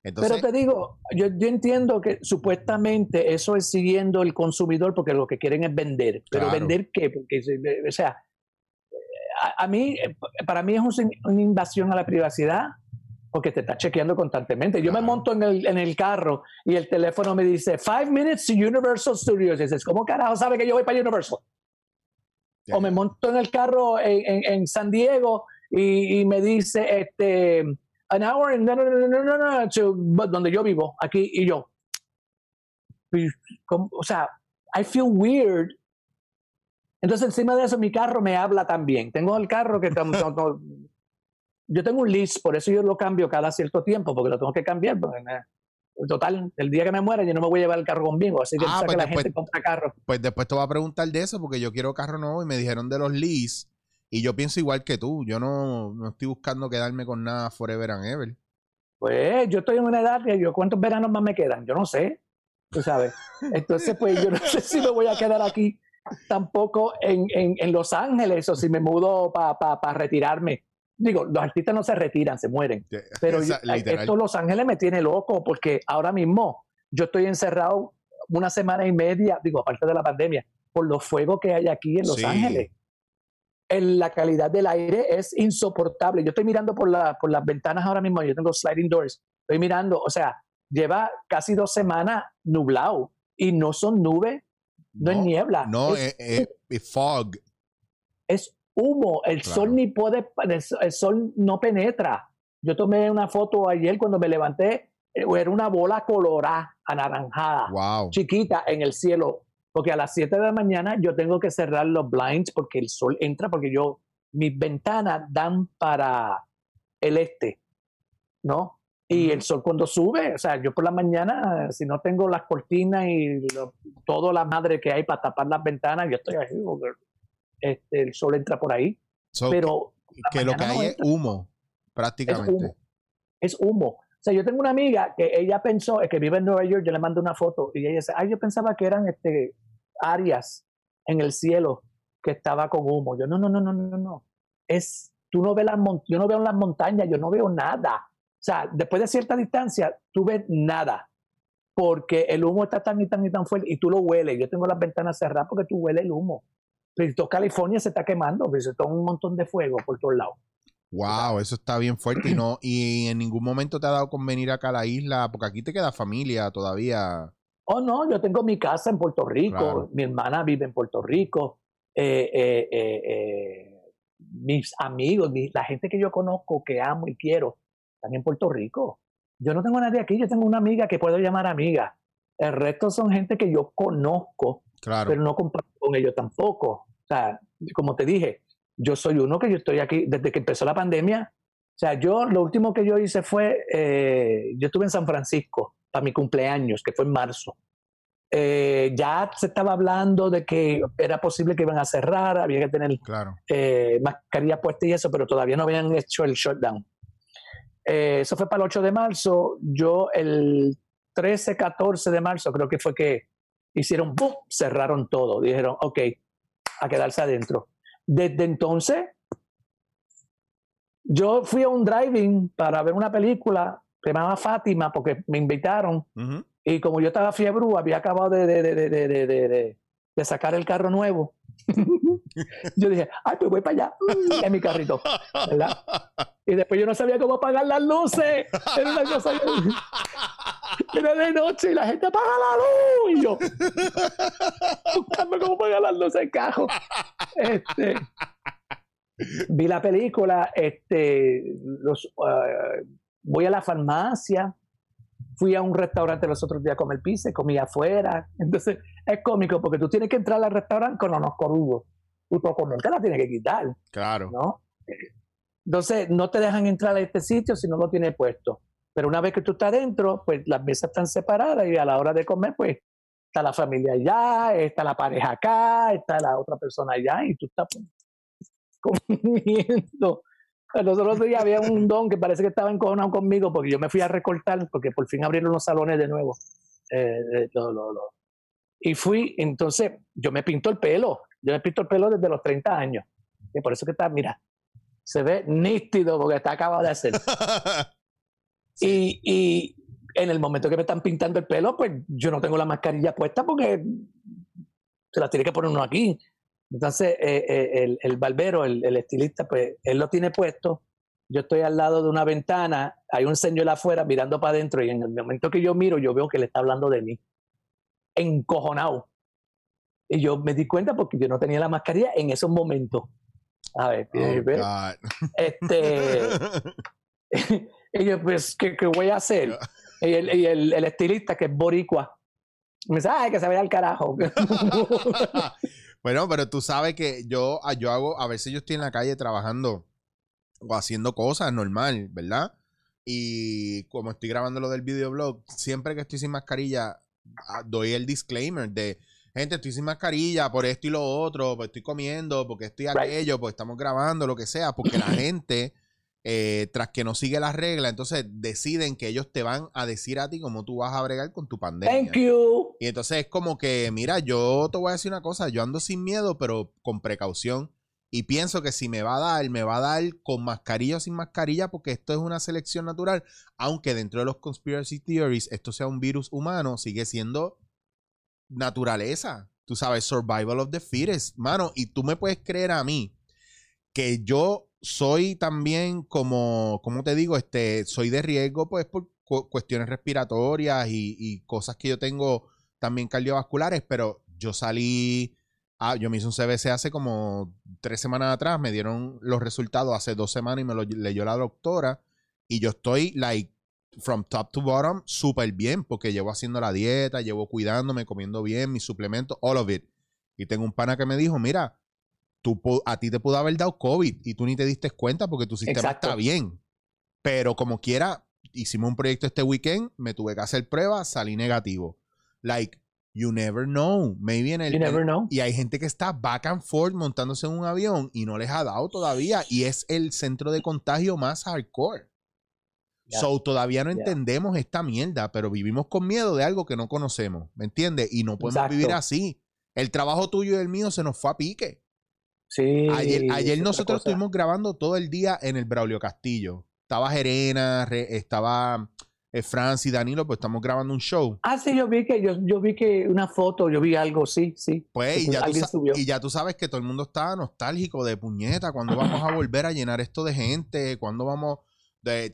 Entonces, Pero te digo, yo, yo entiendo que supuestamente eso es siguiendo el consumidor porque lo que quieren es vender. Pero Claro. vender qué? Porque, o sea, a, a mí, eh, para mí es un- una invasión a la privacidad porque te está chequeando constantemente. Yo me monto en el, en el carro y el teléfono me dice, five minutes to Universal Studios. Y dices, ¿cómo carajo sabe que yo voy para Universal? O me monto en el carro en, en- en San Diego y, y me dice, este, an hour and no, no, no, no, no, no, to donde yo vivo, aquí, y yo. Y, como- O sea, I feel weird. Entonces, encima de eso, mi carro me habla también. Tengo el carro que... yo tengo un lease, por eso yo lo cambio cada cierto tiempo, porque lo tengo que cambiar. porque, total, el día que me muera, yo no me voy a llevar el carro conmigo. Así que Ah, pues que la después- gente compra carros. pues después te voy a preguntar de eso porque yo quiero carro nuevo y me dijeron de los lease y yo pienso igual que tú. Yo no, no estoy buscando quedarme con nada forever and ever. Pues yo estoy en una edad que yo, ¿cuántos veranos más me quedan? Yo no sé, tú sabes. Entonces, pues yo no sé si me voy a quedar aquí tampoco en, en, en Los Ángeles o si me mudo para retirarme. Digo, los artistas no se retiran, se mueren. Pero Esa- yo- esto Los Ángeles me tiene loco porque ahora mismo yo estoy encerrado una semana y media, digo, aparte de la pandemia, por los fuegos que hay aquí en Los Sí. Ángeles. En la calidad del aire es insoportable. Yo estoy mirando por, la, por las ventanas ahora mismo, yo tengo sliding doors, estoy mirando, o sea, lleva casi dos semanas nublado y no son nubes, no, es niebla, No, es, es, es- fog. es humo, el Claro. sol ni puede, el, el sol no penetra. Yo tomé una foto ayer cuando me levanté, eh, era una bola colorada, anaranjada, Wow. chiquita en el cielo. Porque a las 7 de la mañana yo tengo que cerrar los blinds porque el sol entra, porque yo, mis ventanas dan para el este, ¿no? Y el sol cuando sube, o sea, yo por la mañana, si no tengo las cortinas y lo- todo la madre que hay para tapar las ventanas, yo estoy porque este, el sol entra por ahí. So, Pero que lo que no hay es humo, es prácticamente. humo. Es humo. O sea, yo tengo una amiga que ella pensó, que vive en Nueva York, yo le mando una foto y ella dice, ay, yo pensaba que eran este, áreas en el cielo que estaba con humo. Yo, no, no, no, no, no, no. Es, tú no ves las yo no veo las montañas, yo no veo nada. O sea, después de cierta distancia, tú ves nada. Porque el humo está tan y tan y tan fuerte y tú lo hueles. Yo tengo las ventanas cerradas porque tú hueles el humo. Pero todo California se está quemando, pues, se está un montón de fuego por todos lados. Wow, eso está bien fuerte y no y en ningún momento te ha dado con venir acá a la isla, porque aquí te queda familia todavía. Oh, no, yo tengo mi casa en Puerto Rico, Claro. mi hermana vive en Puerto Rico, eh, eh, eh, eh, mis amigos, mi- la gente que yo conozco, que amo y quiero, están en Puerto Rico. Yo no tengo a nadie aquí, yo tengo una amiga que puedo llamar amiga. El resto son gente que yo conozco, Claro. pero no comparto con ellos tampoco. O sea, como te dije, yo soy uno que yo estoy aquí desde que empezó la pandemia. O sea, yo lo último que yo hice fue, eh, yo estuve en San Francisco para mi cumpleaños, que fue en marzo. Eh, ya se estaba hablando de que era posible que iban a cerrar, había que tener Claro. eh, mascarilla puesta y eso, pero todavía no habían hecho el shutdown. Eh, eso fue para el 8 de marzo. Yo el 13, 14 de marzo creo que fue que hicieron, ¡bum! cerraron todo. Dijeron, ok, a quedarse adentro. Desde entonces, yo fui a un driving para ver una película que se llamaba Fátima porque me invitaron Ujú. y como yo estaba fiebre, había acabado de, de, de- de sacar el carro nuevo. yo dije, ay, pues voy para allá, mm, en mi carrito, ¿verdad? Y después yo no sabía cómo apagar las luces. Era de noche y la gente apaga la luz. Y yo, buscando cómo apagar las luces carro. Este, vi la película, este, los, ah, voy a la farmacia, fui a un restaurante los otros días a comer pizza, comí afuera. Entonces es cómico porque tú tienes que entrar al restaurante con unos corudos. Tu comer te la tienes que quitar, Claro. ¿no? Entonces no te dejan entrar a este sitio si no lo tienes puesto. Pero una vez que tú estás dentro, pues las mesas están separadas y a la hora de comer, pues está la familia allá, está la pareja acá, está la otra persona allá y tú estás pues, comiendo. Los otros días había un don que parece que estaba encojonado conmigo porque yo me fui a recortar porque por fin abrieron los salones de nuevo. Eh, eh, lo- lo- lo. Y fui, entonces yo me pinto el pelo. Yo me pinto el pelo desde los 30 años. Y por eso que está, mira, se ve nítido porque está acabado de hacer. Y, y en el momento que me están pintando el pelo, pues yo no tengo la mascarilla puesta porque se la tiene que poner uno aquí. Entonces, eh, eh, el, el barbero, el, el estilista, pues él lo tiene puesto. Yo estoy al lado de una ventana, hay un señor afuera mirando para adentro y en el momento que yo miro, yo veo que le está hablando de mí. Encojonado. Y yo me di cuenta porque yo no tenía la mascarilla en esos momentos. A ver, Oh, eh, este, y yo, pues, ¿qué, qué voy a hacer? Y el, y el- el estilista, que es boricua, me dice, ay, que se vaya al carajo. bueno, pero tú sabes que yo, ah, yo hago, a veces yo estoy en la calle trabajando o haciendo cosas normal, ¿verdad? Y como estoy grabando lo del videoblog, siempre que estoy sin mascarilla, ah, doy el disclaimer de, gente, estoy sin mascarilla por esto y lo otro, pues estoy comiendo, porque estoy aquello, pues estamos grabando, lo que sea, porque la gente, eh, tras que no sigue las reglas, entonces deciden que ellos te van a decir a ti cómo tú vas a bregar con tu pandemia. Thank you. Y entonces es como que, mira, yo te voy a decir una cosa, yo ando sin miedo, pero con precaución. Y pienso que si me va a dar, me va a dar con mascarilla o sin mascarilla, porque esto es una selección natural. Aunque dentro de los conspiracy theories esto sea un virus humano, sigue siendo naturaleza. Tú sabes, survival of the fittest. Mano, y tú me puedes creer a mí que yo soy también como, ¿cómo te digo? Este, soy de riesgo, pues, por cu- cuestiones respiratorias y, y cosas que yo tengo también cardiovasculares, pero yo salí, ah, yo me hice un CBC hace como tres semanas atrás, me dieron los resultados hace dos semanas y me lo leyó la doctora y yo estoy, like, from top to bottom, súper bien, porque llevo haciendo la dieta, llevo cuidándome, comiendo bien, mis suplementos, all of it. Y tengo un pana que me dijo, mira, tú, a ti te pudo haber dado COVID y tú ni te diste cuenta porque tu sistema está bien. Pero como quiera, hicimos un proyecto este weekend, me tuve que hacer pruebas, salí negativo. Like, you never know. Maybe en el, you never know. Y hay gente que está back and forth montándose en un avión y no les ha dado todavía. Y es el centro de contagio más hardcore. So, todavía no entendemos esta mierda, pero vivimos con miedo de algo que no conocemos, ¿me entiendes? Y no podemos vivir así. El trabajo tuyo y el mío se nos fue a pique. Sí. Ayer, ayer nosotros estuvimos grabando todo el día en el Braulio Castillo. Estaba Jerena, estaba eh, Francis, Danilo, pues estamos grabando un show. Ah, sí, yo vi que, yo, yo vi que una foto, yo vi algo, sí, sí. Pues, y ya, tú, y ya, tú, sabes que todo el mundo está nostálgico de puñeta. ¿Cuándo vamos a volver a llenar esto de gente? ¿Cuándo vamos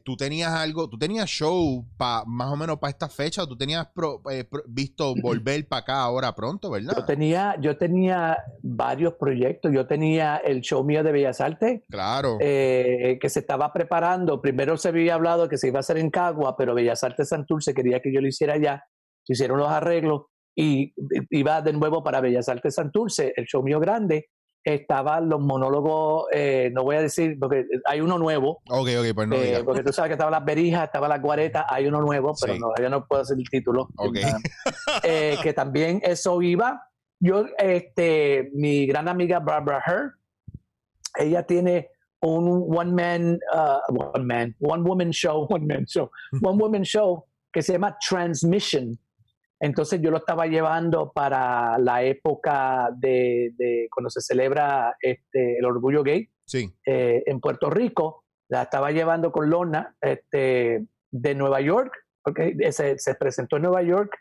tú tenías algo, tú tenías show pa, más o menos para esta fecha, tú tenías eh, visto volver para acá ahora pronto, ¿verdad? Yo tenía, yo tenía varios proyectos. Yo tenía el show mío de Bellas Artes. Claro. Eh, que se estaba preparando. Primero se había hablado que se iba a hacer en Cagua, pero Bellas Artes Santurce quería que yo lo hiciera allá. Se hicieron los arreglos y iba de nuevo para Bellas Artes Santurce, el show mío grande estaban los monólogos, eh, no voy a decir, porque hay uno nuevo. Ok, ok, pues no eh, Porque tú sabes que estaban las berijas, estaba la guareta, hay uno nuevo, pero no, yo no puedo hacer el título. Ok. Eh, que también eso iba. Yo, este, mi gran amiga Barbara Herr, ella tiene un one man, uh, one man, one woman show, one man show, one woman show que se llama Transmission entonces yo lo estaba llevando para la época de, cuando se celebra este, el orgullo gay eh, en Puerto Rico. La estaba llevando con Lona este, de Nueva York, porque se, presentó en Nueva York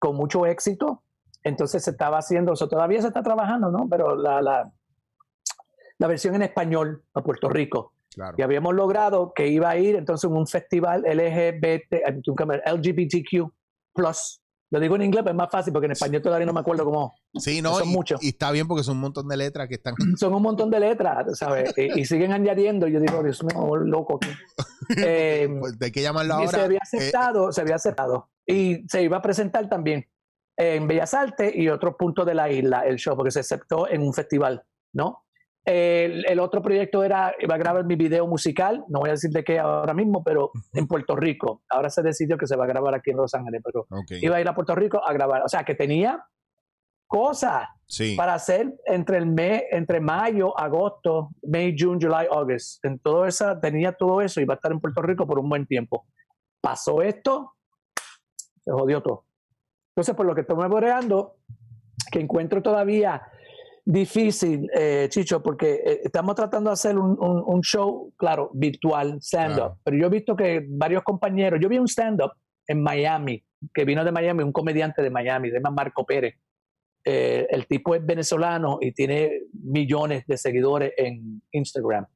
con mucho éxito. Entonces se estaba haciendo, eso todavía se está trabajando, ¿no? Pero la, la, la versión en español a Puerto Rico. Y habíamos logrado que iba a ir entonces en un festival LGBT, LGBTQ plus lo digo en inglés, pero es más fácil porque en español todavía no me acuerdo cómo. Sí, no, son y, muchos. Y está bien porque son un montón de letras que están. Son un montón de letras, ¿sabes? y, siguen añadiendo. Yo digo, Dios mío, loco. Eh, pues hay que llamarlo ahora. Se había eh, aceptado, se había aceptado. Y se iba a presentar también en Bellas Artes y otro punto de la isla, el show, porque se aceptó en un festival, ¿no? El, otro proyecto era, iba a grabar mi video musical, no voy a decir de qué ahora mismo, pero en Puerto Rico. Ahora se decidió que se va a grabar aquí en Los Ángeles, pero iba a ir a Puerto Rico a grabar. O sea, que tenía cosas para hacer entre el mes, entre mayo, agosto, May, June, July, August. En todo eso, tenía todo eso y iba a estar en Puerto Rico por un buen tiempo. Pasó esto, se jodió todo. Entonces, por lo que estoy memoreando, que encuentro todavía difícil, eh, Chicho, porque eh, estamos tratando de hacer un, show, claro, virtual, stand-up, pero yo he visto que varios compañeros, yo vi un stand-up en Miami, que vino de Miami, un comediante de Miami, se llama Marco Pérez. Eh, el tipo es venezolano y tiene millones de seguidores en Instagram.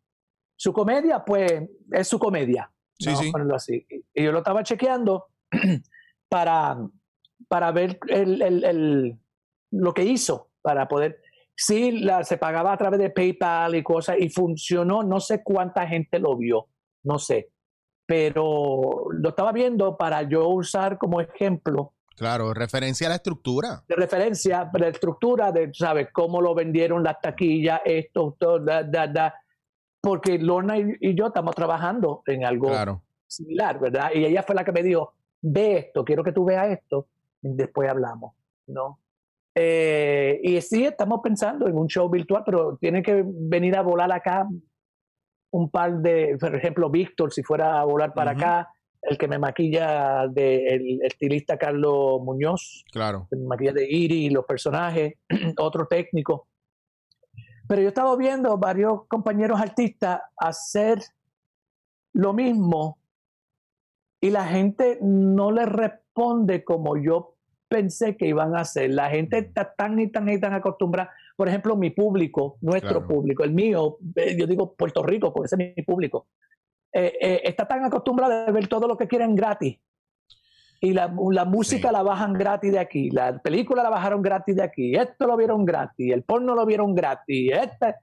Su comedia, pues, es su comedia. Sí, sí. así. Y yo lo estaba chequeando para, para ver el, lo que hizo para poder sí la, se pagaba a través de PayPal y cosas y funcionó, no sé cuánta gente lo vio, no sé, pero lo estaba viendo para yo usar como ejemplo. Claro, referencia a la estructura. De referencia a la estructura de, ¿sabes? Cómo lo vendieron las taquillas, esto, todo, da, da, da. Porque Lorna y, yo estamos trabajando en algo similar, ¿verdad? Y ella fue la que me dijo, ve esto, quiero que tú veas esto, y después hablamos, ¿no? Eh, y sí, estamos pensando en un show virtual, pero tiene que venir a volar acá un par de, por ejemplo, Víctor, si fuera a volar para acá, el que me maquilla de el, estilista Carlos Muñoz, claro. que me maquilla de Iri, los personajes, otro técnico. Pero yo estaba viendo varios compañeros artistas hacer lo mismo y la gente no le responde como yo pensé que iban a hacer. La gente está tan y tan y tan acostumbrada. Por ejemplo, mi público, nuestro público, el mío, eh, yo digo Puerto Rico, porque ese es mi público, eh, eh, está tan acostumbrado a ver todo lo que quieren gratis. Y la, música la bajan gratis de aquí, la película la bajaron gratis de aquí, esto lo vieron gratis, el porno lo vieron gratis. Este,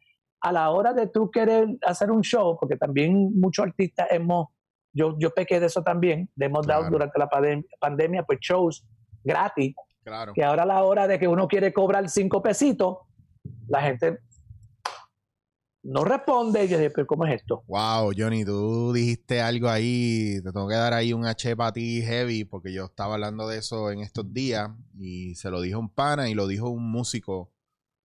a la hora de tú querer hacer un show, porque también muchos artistas hemos yo, yo pequé de eso también. Hemos dado durante la pandem- pandemia, pues shows gratis, Claro. que ahora a la hora de que uno quiere cobrar cinco pesitos, la gente no responde. Y yo dije, pero ¿cómo es esto? Wow, Johnny, tú dijiste algo ahí, te tengo que dar ahí un H para ti heavy, porque yo estaba hablando de eso en estos días y se lo dijo un pana y lo dijo un músico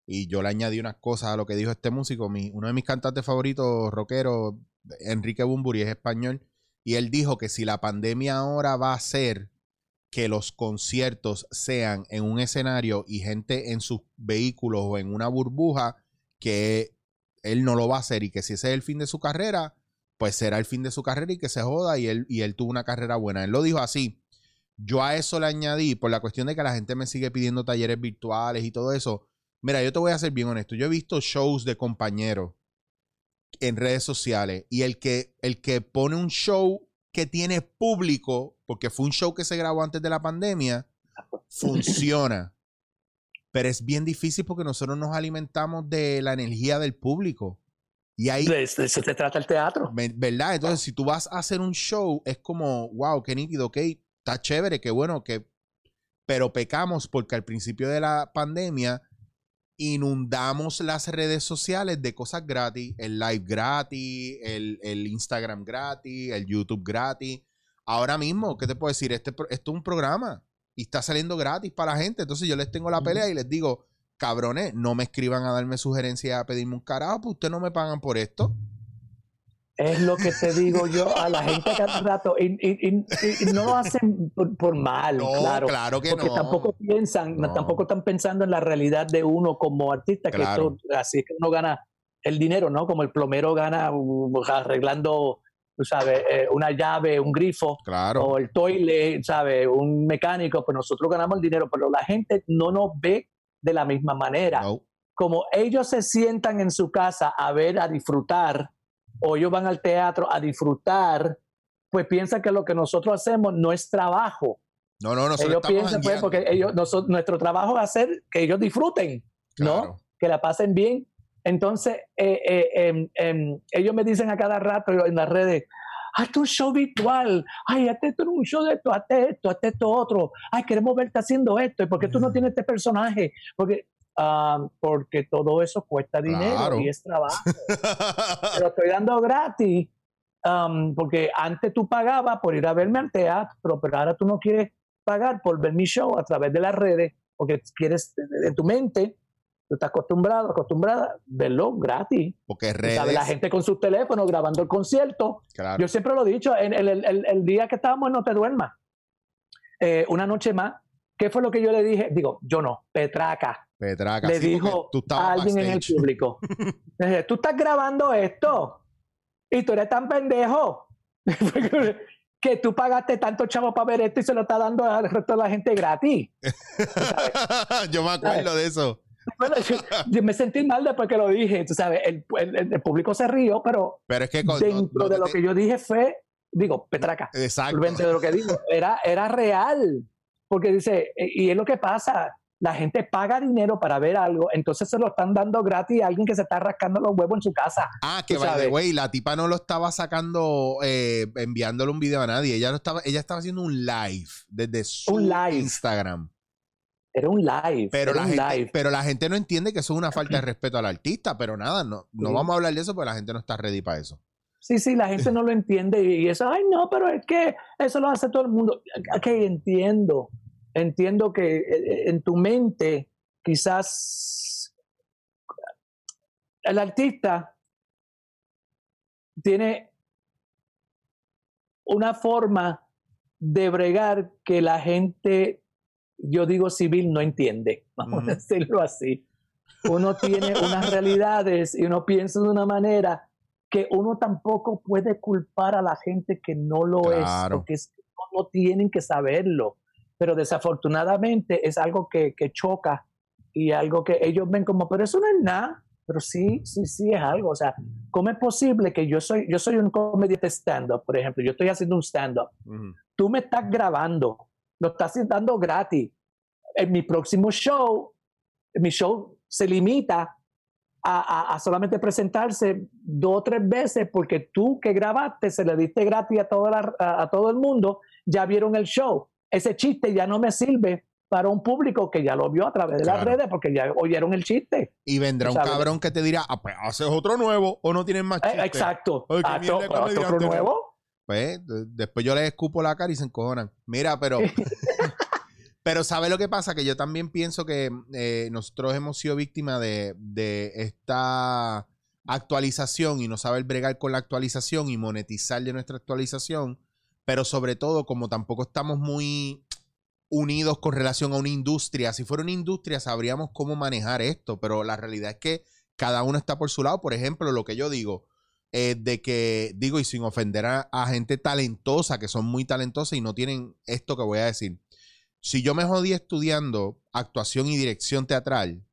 y yo le añadí unas cosas a lo que dijo este músico, mi, uno de mis cantantes favoritos, rockero, Enrique Bumburi, es español, y él dijo que si la pandemia ahora va a hacer que los conciertos sean en un escenario y gente en sus vehículos o en una burbuja, que él no lo va a hacer y que si ese es el fin de su carrera, pues será el fin de su carrera y que se joda y él, y él tuvo una carrera buena. Él lo dijo así. Yo a eso le añadí, por la cuestión de que la gente me sigue pidiendo talleres virtuales y todo eso. Mira, yo te voy a ser bien honesto. Yo he visto shows de compañeros en redes sociales y el que, el que pone un show que tiene público, porque fue un show que se grabó antes de la pandemia, funciona. Pero es bien difícil porque nosotros nos alimentamos de la energía del público. Y ahí, De eso se trata el teatro. Ve- ¿Verdad? Entonces, si tú vas a hacer un show, es como, wow, qué nítido, ok, está chévere, qué bueno, que. Pero pecamos porque al principio de la pandemia inundamos las redes sociales de cosas gratis, el live gratis, el, el Instagram gratis, el YouTube gratis. Ahora mismo, ¿qué te puedo decir? Este, esto es un programa y está saliendo gratis para la gente. Entonces yo les tengo la pelea y les digo, cabrones, no me escriban a darme sugerencias, a pedirme un carajo, pues ustedes no me pagan por esto. Es lo que te digo yo a la gente cada rato. Y, y- y- y no lo hacen por, por mal, No, claro. claro que porque no. tampoco piensan, No. tampoco están pensando en la realidad de uno como artista, Claro. que esto, así es que uno gana el dinero, ¿no? Como el plomero gana arreglando, tú sabes, eh, una llave, un grifo, Claro. o el toilet, ¿sabes? Un mecánico, pues nosotros ganamos el dinero, pero la gente no nos ve de la misma manera. No. Como ellos se sientan en su casa a ver, a disfrutar, o ellos van al teatro a disfrutar, pues piensan que lo que nosotros hacemos no es trabajo. No, no, nosotros ellos piensan, pues, porque ellos, nuestro trabajo es hacer que ellos disfruten, ¿no? Que la pasen bien. Entonces, eh, eh, em, em, ellos me dicen a cada rato en las redes, hazte un show virtual, ay, hazte esto, un show de esto, hazte esto, hazte esto otro, ay, queremos verte haciendo esto, ¿y por qué tú no tienes este personaje? Porque, ah, porque todo eso cuesta dinero Claro. y es trabajo. Te lo estoy dando gratis, um, porque antes tú pagabas por ir a verme al teatro, pero ahora tú no quieres pagar por ver mi show a través de las redes, porque quieres de tu mente, tú estás acostumbrado, acostumbrada a verlo gratis. Porque redes. sabes, la gente con sus teléfonos grabando el concierto. Claro. Yo siempre lo he dicho, en el, el- el- el día que estábamos en No Te Duermas, eh, una noche más, ¿qué fue lo que yo le dije? Digo, yo no, Petraca Petraca. le sí, dijo tú a alguien en el público, le dije, tú estás grabando esto y tú eres tan pendejo que tú pagaste tanto chavo para ver esto y se lo está dando al resto de la gente gratis. Yo me acuerdo de eso. Bueno, yo, yo me sentí mal después que lo dije, tú sabes, el, el- el público se rió, pero Pero es que con- no- dentro no de lo que yo dije fue, digo, Petraca, Exacto. dentro de lo que digo, era, era real. Porque dice, eh, y es lo que pasa, la gente paga dinero para ver algo, entonces se lo están dando gratis a alguien que se está rascando los huevos en su casa. Ah, que by the way, la tipa no lo estaba sacando, eh, enviándole un video a nadie. Ella lo estaba, ella estaba haciendo un live desde su Un live. Instagram. Era un live. Pero era la, un gente, live. pero la gente no entiende que eso es una falta de respeto al artista. Pero nada, no, no Sí. vamos a hablar de eso porque la gente no está ready para eso. Sí, sí, la gente no lo entiende y eso, ay, no, pero es que eso lo hace todo el mundo. Ok, entiendo. Entiendo que eh, en tu mente quizás el artista tiene una forma de bregar que la gente, yo digo civil, no entiende. Vamos Ujú. a decirlo así. Uno tiene unas realidades y uno piensa de una manera que uno tampoco puede culpar a la gente que no lo Claro. es, porque es no, tienen que saberlo. Pero desafortunadamente es algo que, que choca y algo que ellos ven como, pero eso no es nada. Pero sí, sí, sí es algo. O sea, ¿cómo es posible que yo soy, yo soy un comediante stand-up, por ejemplo? Yo estoy haciendo un stand-up. Tú me estás grabando, lo estás dando gratis. En mi próximo show, mi show se limita a, a- a solamente presentarse dos o tres veces porque tú que grabaste se le diste gratis a, toda la- a, a todo el mundo, ya vieron el show. Ese chiste ya no me sirve para un público que ya lo vio a través de las redes porque ya oyeron el chiste. Y vendrá un cabrón que te dirá, ah, pues haces otro nuevo o no tienes más Eh, chistes. exacto. Ay, qué Ah, otro ¿no? nuevo. Pues de- después yo les escupo la cara y se encojonan. Mira, pero. pero ¿sabe lo que pasa? Que yo también pienso que eh, nosotros hemos sido víctimas de, de esta actualización y no saber bregar con la actualización y monetizar de nuestra actualización. Pero sobre todo, como tampoco estamos muy unidos con relación a una industria. Si fuera una industria, sabríamos cómo manejar esto, pero la realidad es que cada uno está por su lado. Por ejemplo, lo que yo digo, eh, de que, digo, y sin ofender a, a gente talentosa, que son muy talentosas y no tienen esto que voy a decir. Si yo me jodí estudiando actuación y dirección teatral,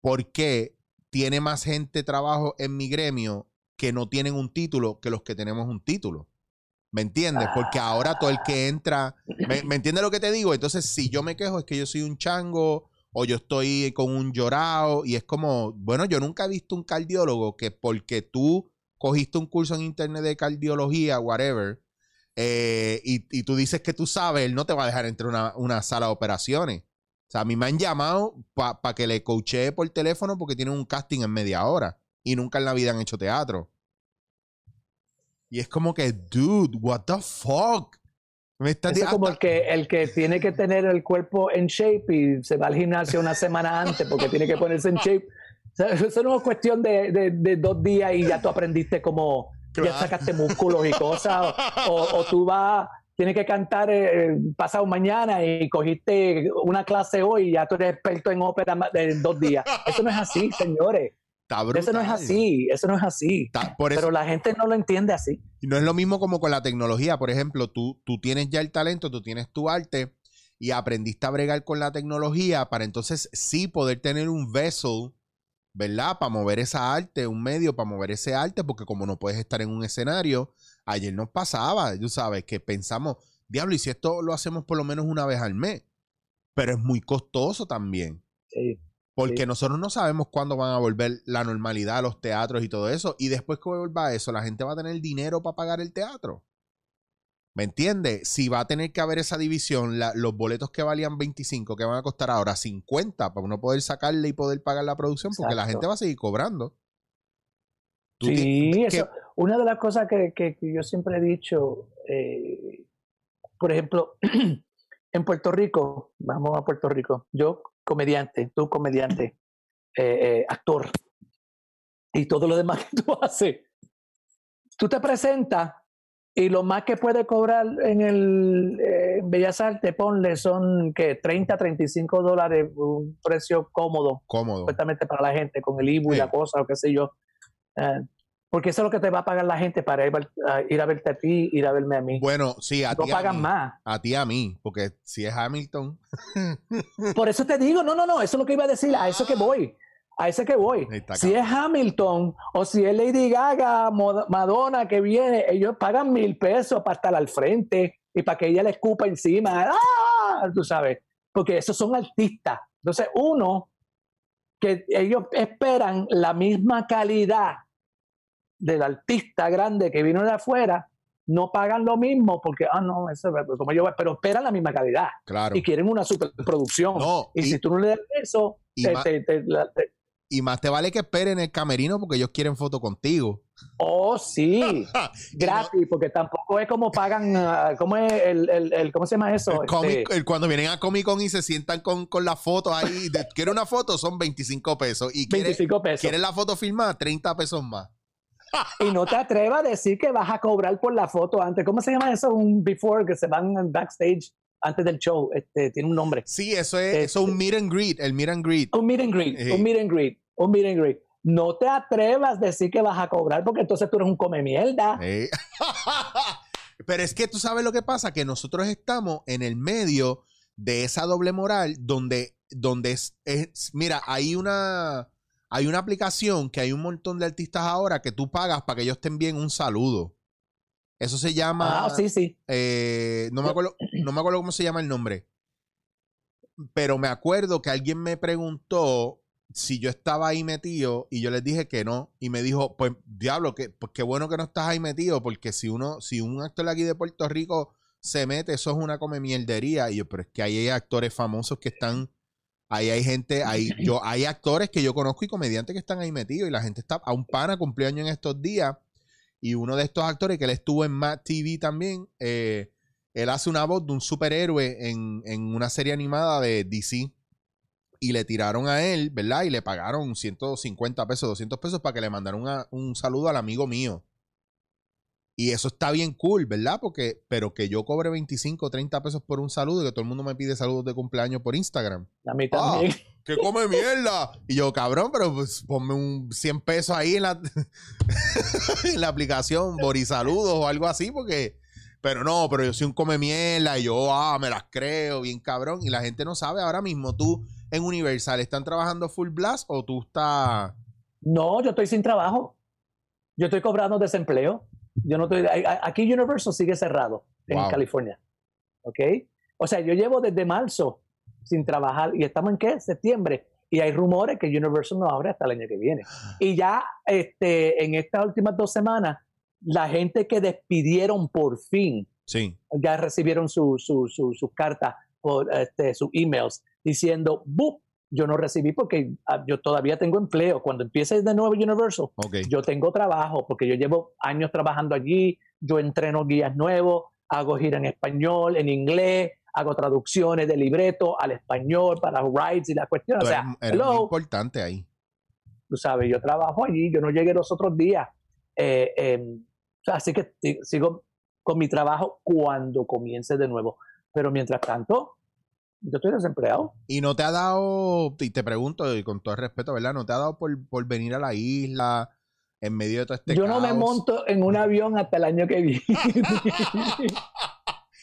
¿por qué tiene más gente trabajo en mi gremio que no tienen un título que los que tenemos un título? ¿Me entiendes? Porque ahora todo el que entra, ¿me, me entiendes lo que te digo? Entonces, si yo me quejo es que yo soy un chango o yo estoy con un llorado y es como, bueno, yo nunca he visto un cardiólogo que porque tú cogiste un curso en internet de cardiología, whatever, eh, y, y tú dices que tú sabes, él no te va a dejar entrar a una, una sala de operaciones. O sea, a mí me han llamado para que le coachee por teléfono porque tienen un casting en media hora y nunca en la vida han hecho teatro. Y es como que, dude, what the fuck? Me está Eso es como el que, el que tiene que tener el cuerpo en shape y se va al gimnasio una semana antes porque tiene que ponerse en shape. Sea, eso no es cuestión de, de- de dos días y ya tú aprendiste como, Claro. ya sacaste músculos y cosas. O, o- o tú vas, tienes que cantar eh, pasado mañana y cogiste una clase hoy y ya tú eres experto en ópera en dos días. Eso no es así, señores. Eso no es así, eso no es así. Está- por eso, Pero la gente no lo entiende así. No es lo mismo como con la tecnología. Por ejemplo, tú, tú tienes ya el talento, tú tienes tu arte y aprendiste a bregar con la tecnología para entonces sí poder tener un vessel, ¿verdad? Para mover esa arte, un medio para mover ese arte, porque como no puedes estar en un escenario, ayer nos pasaba, tú sabes, que pensamos, diablo, y si esto lo hacemos por lo menos una vez al mes, pero es muy costoso también. Sí. Porque Sí. nosotros no sabemos cuándo van a volver la normalidad, los teatros y todo eso. Y después que vuelva eso, la gente va a tener dinero para pagar el teatro. ¿Me entiendes? Si va a tener que haber esa división, la- los boletos que valían 25, que van a costar ahora 50 para uno poder sacarle y poder pagar la producción, porque la gente va a seguir cobrando. Sí, que- eso, una de las cosas que, que- que yo siempre he dicho, eh, por ejemplo, en Puerto Rico, vamos a Puerto Rico, yo comediante, tú comediante, eh, eh, actor, y todo lo demás que tú haces, tú te presentas y lo más que puede cobrar en el eh, Bellas Artes, ponle, son que 30, 35 dólares, un precio cómodo cómodo. supuestamente para la gente con el IBU y la cosa o qué sé yo. Eh, porque eso es lo que te va a pagar la gente para ir, a ir a verte a ti, ir a verme a mí. Bueno, sí, a no ti a pagan mí. más. A ti a mí, porque si es Hamilton, Por eso te digo, no, no, no, eso es lo que iba a decir, a eso que voy. A ese que voy. Si es Hamilton o si es Lady Gaga, Madonna que viene, ellos pagan mil pesos para estar al frente y para que ella le escupa encima. ¡Ah! Tú sabes, porque esos son artistas. Entonces, uno, que ellos esperan la misma calidad del artista grande que vino de afuera, no pagan lo mismo porque, ah, no, eso es como yo, pero esperan la misma calidad claro. y quieren una superproducción. No, y, y- si tú no le das eso, y te- ma- te- te- la- te- Y más te vale que esperen el camerino porque ellos quieren foto contigo. oh, sí. No- gratis, porque tampoco es como pagan, ah, ¿cómo es el, el, el- cómo se llama eso? El Comic- Este, cuando vienen a Comic Con y se sientan con, con la foto ahí, de, quiere una foto, son 25 pesos. Y quiere, 25 pesos. quiere la foto filmada, 30 pesos más. Y no te atrevas a decir que vas a cobrar por la foto antes. ¿Cómo se llama eso? Un before que se van backstage antes del show. Este, tiene un nombre. Sí, eso es, eso es un meet and greet, el meet and greet. Un meet and greet, Sí. un meet and greet, un meet and greet. No te atrevas a decir que vas a cobrar porque entonces tú eres un come mierda. Pero es que tú sabes lo que pasa, que nosotros estamos en el medio de esa doble moral donde, donde es, es- mira, hay una, hay una aplicación que hay un montón de artistas ahora que tú pagas para que ellos te envíen un saludo. Eso se llama... Ah, sí, sí. Eh, no, me acuerdo, no me acuerdo cómo se llama el nombre. Pero me acuerdo que alguien me preguntó si yo estaba ahí metido y yo les dije que no, y me dijo, pues diablo, que, pues qué bueno que no estás ahí metido, porque si uno, si un actor aquí de Puerto Rico se mete, eso es una come mierdería. Y yo, pero es que ahí hay actores famosos que están, ahí hay gente, ahí, yo, hay actores que yo conozco y comediantes que están ahí metidos, y la gente está, a un pana cumpleaños en estos días, y uno de estos actores que él estuvo en Matt TV también, eh, él hace una voz de un superhéroe en, en una serie animada de DC y le tiraron a él, ¿verdad? Y le pagaron 150 pesos, 200 pesos para que le mandaran un saludo al amigo mío. Y eso está bien cool, ¿verdad? Porque, pero que yo cobre 25 o 30 pesos por un saludo y que todo el mundo me pide saludos de cumpleaños por Instagram. A mí Ah, también. ¡Que come mierda! Y yo, cabrón, pero pues ponme un 100 pesos ahí en la, en la aplicación, Boris Saludos o algo así, porque. Pero no, pero yo soy un come mierda y yo, ah, me las creo, bien cabrón. Y la gente no sabe ahora mismo, tú en Universal, ¿están trabajando full blast o tú estás. No, yo estoy sin trabajo. Yo estoy cobrando desempleo. Yo no estoy. Aquí Universal sigue cerrado en. California. ¿Ok? O sea, yo llevo desde marzo sin trabajar y estamos en qué? Septiembre. Y hay rumores que Universal no abre hasta el año que viene. Y ya este, en estas últimas dos semanas, la gente que despidieron por fin Sí. ya recibieron sus su, su, cartas este, sus emails diciendo, ¡bup! Yo no recibí porque ah, yo todavía tengo empleo. Cuando empiece de nuevo Universal, yo tengo trabajo porque yo llevo años trabajando allí, yo entreno guías nuevos, hago gira en español, en inglés, hago traducciones de libreto al español para rides y la cuestión. O sea, eres muy importante ahí. tú sabes, yo trabajo allí, yo no llegué los otros días. Eh, em, así que si- sigo con mi trabajo cuando comience de nuevo. Pero mientras tanto, yo estoy desempleado. Y no te ha dado, y te pregunto, y con todo el respeto, ¿verdad? ¿No te ha dado por, por venir a la isla en medio de todo este yo no me monto en un avión hasta el año que viene.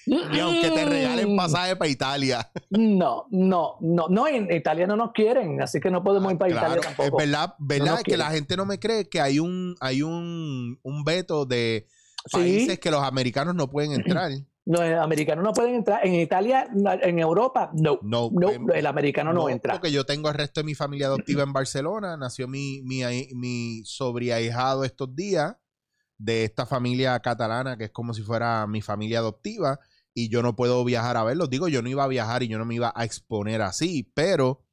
Ni aunque te regalen pasaje para Italia. No, no, no, no, en Italia no nos quieren, así que no podemos ir para Claro, Italia es tampoco. verdad, verdad nos es que la gente no me cree que hay un, hay un, un veto de Sí. países que los americanos no pueden entrar. No, los americanos no pueden entrar. En Italia, en Europa, no. No, No, em, el americano no, No, entra. Porque yo tengo el resto de mi familia adoptiva en Barcelona. Nació mi, mi, mi sobrihijado estos días de esta familia catalana que es como si fuera mi familia adoptiva. Y yo no puedo viajar a verlos. Digo, yo no iba a viajar y yo no me iba a exponer así. Pero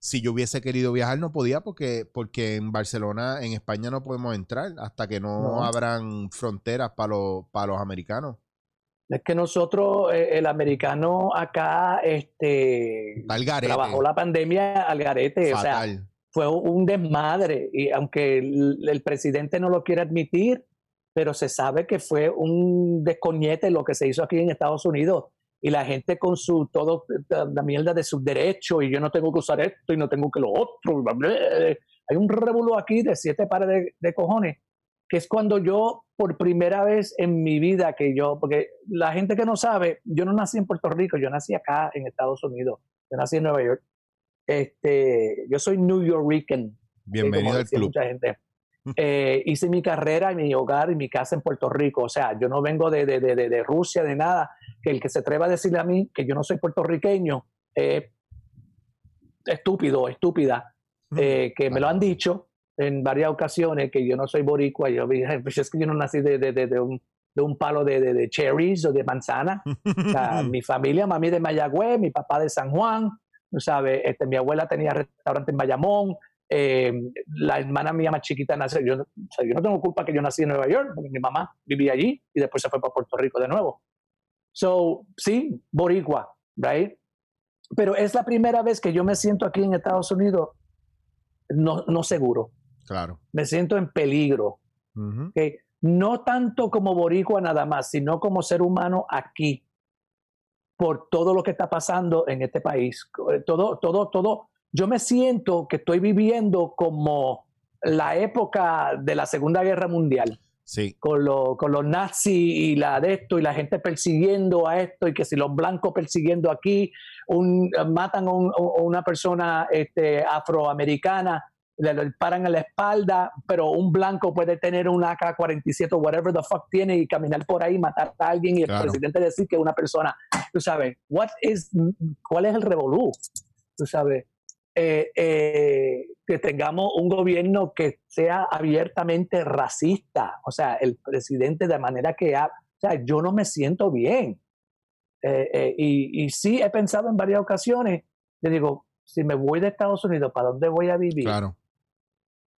si yo hubiese querido viajar, no podía porque, porque en Barcelona, en España, no podemos entrar hasta que no, No. abran fronteras para los, para los americanos. Es que nosotros, eh, el americano acá, este, trabajó la pandemia al garete. O sea, fue un desmadre. Y aunque el, el presidente no lo quiere admitir, pero se sabe que fue un descoñete lo que se hizo aquí en Estados Unidos. Y la gente con su, todo, la mierda de sus derechos, y yo no tengo que usar esto y no tengo que lo otro. y bla, bla, bla. Hay un revuelo aquí de siete pares de, de cojones, que es cuando yo, por primera vez en mi vida, que yo, porque la gente que no sabe, yo no nací en Puerto Rico, yo nací acá en Estados Unidos, yo nací en Nueva York. Este, yo soy New Yorkican, Bienvenido al club. Mucha gente. Eh, hice mi carrera, mi hogar y mi casa en Puerto Rico. O sea, yo no vengo de, de, de, de- de Rusia, de nada. Que el que se atreva a decirle a mí que yo no soy puertorriqueño, eh, estúpido, estúpida, eh, que me lo han dicho en varias ocasiones, que yo no soy boricua. Yo dije, pues es que yo no nací de, de, de, de un, de un palo de, cherries o de manzana. O sea, mi familia, mami de Mayagüez, mi papá de San Juan, sabes, este, mi abuela tenía restaurante en Bayamón, eh, la hermana mía más chiquita nació, yo, no- o sea, yo no tengo culpa que yo nací en Nueva York, porque mi mamá vivía allí y después se fue para Puerto Rico de nuevo. So, sí, boricua, right? Pero es la primera vez que yo me siento aquí en Estados Unidos no, no seguro, Claro. me siento en peligro. ¿ok? No tanto como boricua nada más, sino como ser humano aquí, por todo lo que está pasando en este país. Todo, todo, todo. Yo me siento que estoy viviendo como la época de la Segunda Guerra Mundial, Sí. con, lo- con los nazis y la de esto, y la gente persiguiendo a esto, y que si los blancos persiguiendo aquí, un, matan a, un- a una persona este, afroamericana, le, le paran en la espalda, pero un blanco puede tener un AK-47 o whatever the fuck tiene y caminar por ahí, matar a alguien y el presidente decir que una persona, tú sabes, what is, ¿cuál es el revolú? Tú sabes, eh, eh, que tengamos un gobierno que sea abiertamente racista, o sea, el presidente de manera que, o sea, yo no me siento bien. Eh, y, y, sí he pensado en varias ocasiones, le digo, si me voy de Estados Unidos, ¿para dónde voy a vivir? Claro.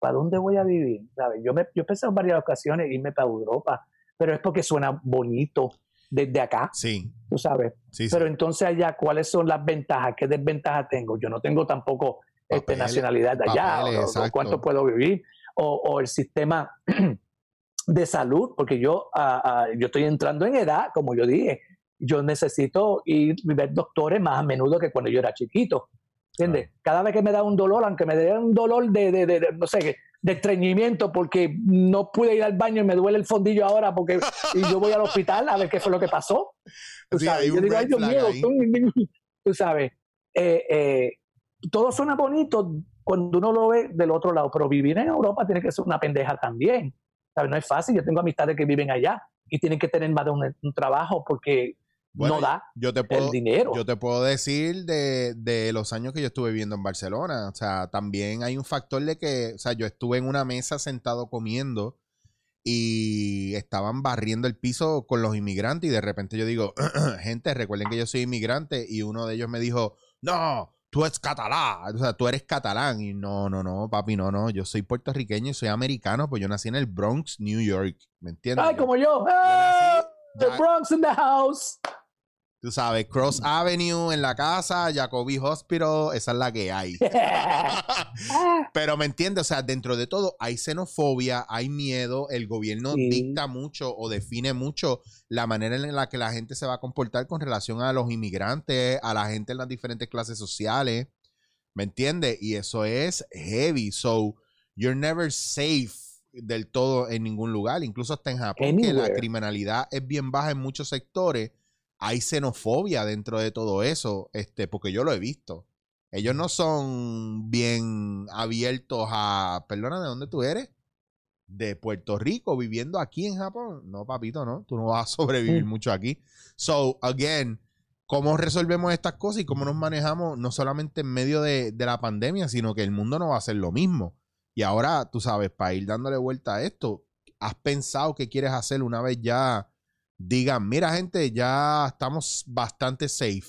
¿Para dónde voy a vivir? ¿Sabes? Yo, me, yo pensé en varias ocasiones irme para Europa, pero es porque suena bonito desde acá. Sí. Tú sabes. Sí, sí. Pero entonces allá, ¿cuáles son las ventajas? ¿Qué desventajas tengo? Yo no tengo tampoco este, nacionalidad de allá, papeles, o- cuánto puedo vivir, o, o el sistema de salud, porque yo, ah, yo estoy entrando en edad, como yo dije, yo necesito ir y ver doctores más a menudo que cuando yo era chiquito. ¿Entiendes? Cada vez que me da un dolor, aunque me dé un dolor de, de, de- de, no sé, de estreñimiento porque no pude ir al baño y me duele el fondillo ahora porque y yo voy al hospital a ver qué fue lo que pasó. Tú Sí, sabes, hay yo digo, ay Dios mío, tú, tú sabes, eh, eh, todo suena bonito cuando uno lo ve del otro lado, pero vivir en Europa tiene que ser una pendeja también. ¿Sabes? No es fácil, yo tengo amistades que viven allá y tienen que tener más de un, un trabajo porque Bueno, no da Yo te el puedo, dinero. yo te puedo decir de, de los años que yo estuve viviendo en Barcelona. O sea, también hay un factor de que, o sea, yo estuve en una mesa sentado comiendo y estaban barriendo el piso con los inmigrantes y de repente yo digo, gente, recuerden que yo soy inmigrante y uno de ellos me dijo, no, tú eres catalán, o sea, tú eres catalán y no, no, no, papi, no, no, yo soy puertorriqueño y soy americano, pues yo nací en el Bronx, New York, ¿me entiendes? Ay, Yo- como yo. yo ¡Ah! nací The ya- Bronx in the house. Tú sabes, Cross Avenue en la casa, Jacobi Hospital, esa es la que hay. Pero me entiendes, o sea, dentro de todo hay xenofobia, hay miedo, el gobierno Sí. dicta mucho o define mucho la manera en la que la gente se va a comportar con relación a los inmigrantes, a la gente en las diferentes clases sociales, ¿me entiendes? Y eso es heavy, so you're never safe del todo en ningún lugar, incluso hasta en Japón, que la criminalidad es bien baja en muchos sectores, hay xenofobia dentro de todo eso, este, porque yo lo he visto. Ellos no son bien abiertos a. Perdona, ¿de dónde tú eres? De Puerto Rico, viviendo aquí en Japón. No, papito, no. Tú no vas a sobrevivir Mm. mucho aquí. So, again, ¿cómo resolvemos estas cosas y cómo nos manejamos no solamente en medio de, de la pandemia, sino que el mundo no va a ser lo mismo? Y ahora, tú sabes, para ir dándole vuelta a esto, ¿has pensado qué quieres hacer una vez ya digan, mira, gente, ya estamos bastante safe?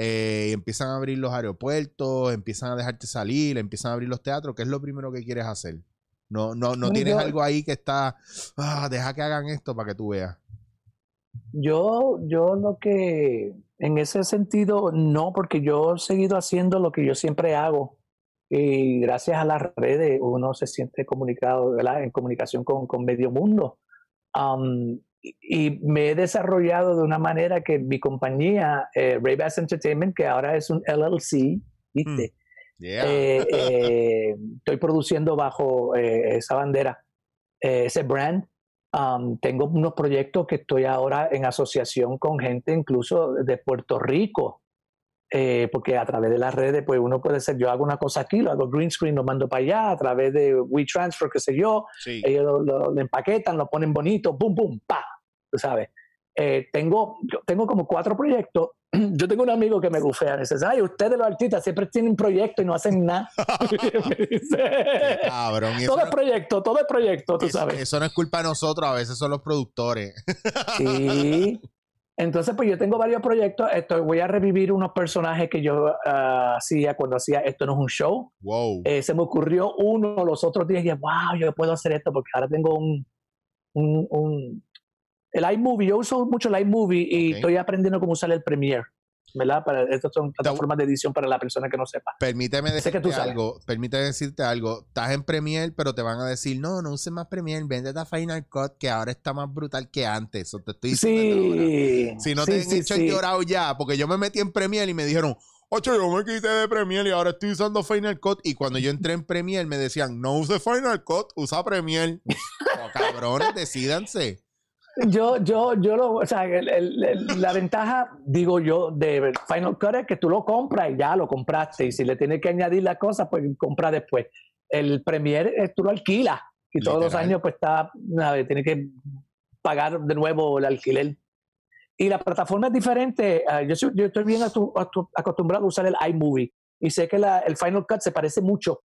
eh, empiezan a abrir los aeropuertos, empiezan a dejarte salir, empiezan a abrir los teatros, ¿qué es lo primero que quieres hacer? No, no, no tienes yo- algo ahí que está, ah, deja que hagan esto para que tú veas. Yo, yo lo que, en ese sentido, no, porque yo he seguido haciendo lo que yo siempre hago. Y gracias a las redes uno se siente comunicado, ¿verdad? En comunicación con, con medio mundo. Um, y, me he desarrollado de una manera que mi compañía, eh, Ray Bass Entertainment, que ahora es un LLC, ¿viste? Yeah. Eh, eh, estoy produciendo bajo eh, esa bandera, ese brand. Um, tengo unos proyectos que estoy ahora en asociación con gente incluso de Puerto Rico, eh, porque a través de las redes, pues uno puede ser, yo hago una cosa aquí, lo hago green screen, lo mando para allá, a través de WeTransfer, qué sé yo, sí. ellos lo, lo- lo empaquetan, lo ponen bonito, boom, boom, pa, tú sabes. Eh, tengo, yo tengo como cuatro proyectos. Yo tengo un amigo que me gufea, me dice, ay, ustedes los artistas siempre tienen proyectos y no hacen nada. Me dice, Cabrón. todo es proyecto, todo es proyecto, tú eso- sabes. eso no es culpa de nosotros, a veces son los productores. Sí. Entonces, pues yo tengo varios proyectos. Esto, voy a revivir unos personajes que yo ah, hacía cuando hacía Esto no es un show. Wow. Eh, se me ocurrió uno los otros días y dije, wow, yo puedo hacer esto porque ahora tengo un, un, un- el iMovie. Yo uso mucho el iMovie y estoy aprendiendo cómo usar el Premiere, ¿verdad? Para, estas son plataformas de edición para la persona que no sepa. Permíteme que decirte algo, permíteme decirte algo. Estás en Premiere, pero te van a decir, no, no uses más Premiere, vende a Final Cut, que ahora está más brutal que antes. Te estoy. Sí. Si no sí, te han hecho llorado ya, porque yo me metí en Premiere y me dijeron, ocho, yo me quité de Premiere y ahora estoy usando Final Cut. Y cuando yo entré en Premiere me decían, no use Final Cut, usa Premiere. Oh, cabrones, decídanse. Yo, yo, yo lo, o sea, el- el- el- la ventaja, digo yo, de Final Cut es que tú lo compras y ya lo compraste. Y si le tienes que añadir las cosas, pues compra después. El Premiere eh, tú lo alquilas y todos los Literal. años, pues está, nada, tienes que pagar de nuevo el alquiler. Y la plataforma es diferente. ah, yo, yo estoy bien acostumbrado a usar el iMovie. y sé que la, el Final Cut se parece mucho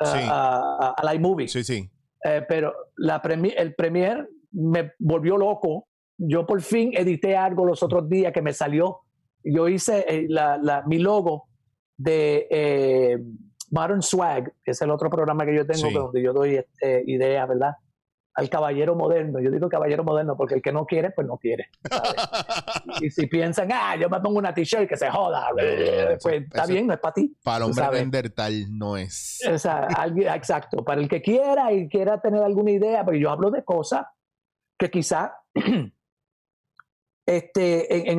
a, Sí. a, a- a iMovie. Sí, sí. Eh, pero la premi- el Premiere me volvió loco. Yo por fin edité algo los otros días que me salió. Yo hice eh, la, la- mi logo de eh, Modern Swag, que es el otro programa que yo tengo, Sí. donde yo doy este, ideas, ¿verdad? Al caballero moderno. Yo digo caballero moderno porque el que no quiere, pues no quiere. y si piensan, ah, yo me pongo una t-shirt que se joda, eso- pues está eso- bien, no es para ti. Para el hombre sabes. Neandertal no es. O sea, alguien- exacto. Para el que quiera y quiera tener alguna idea, porque yo hablo de cosas que quizá, este,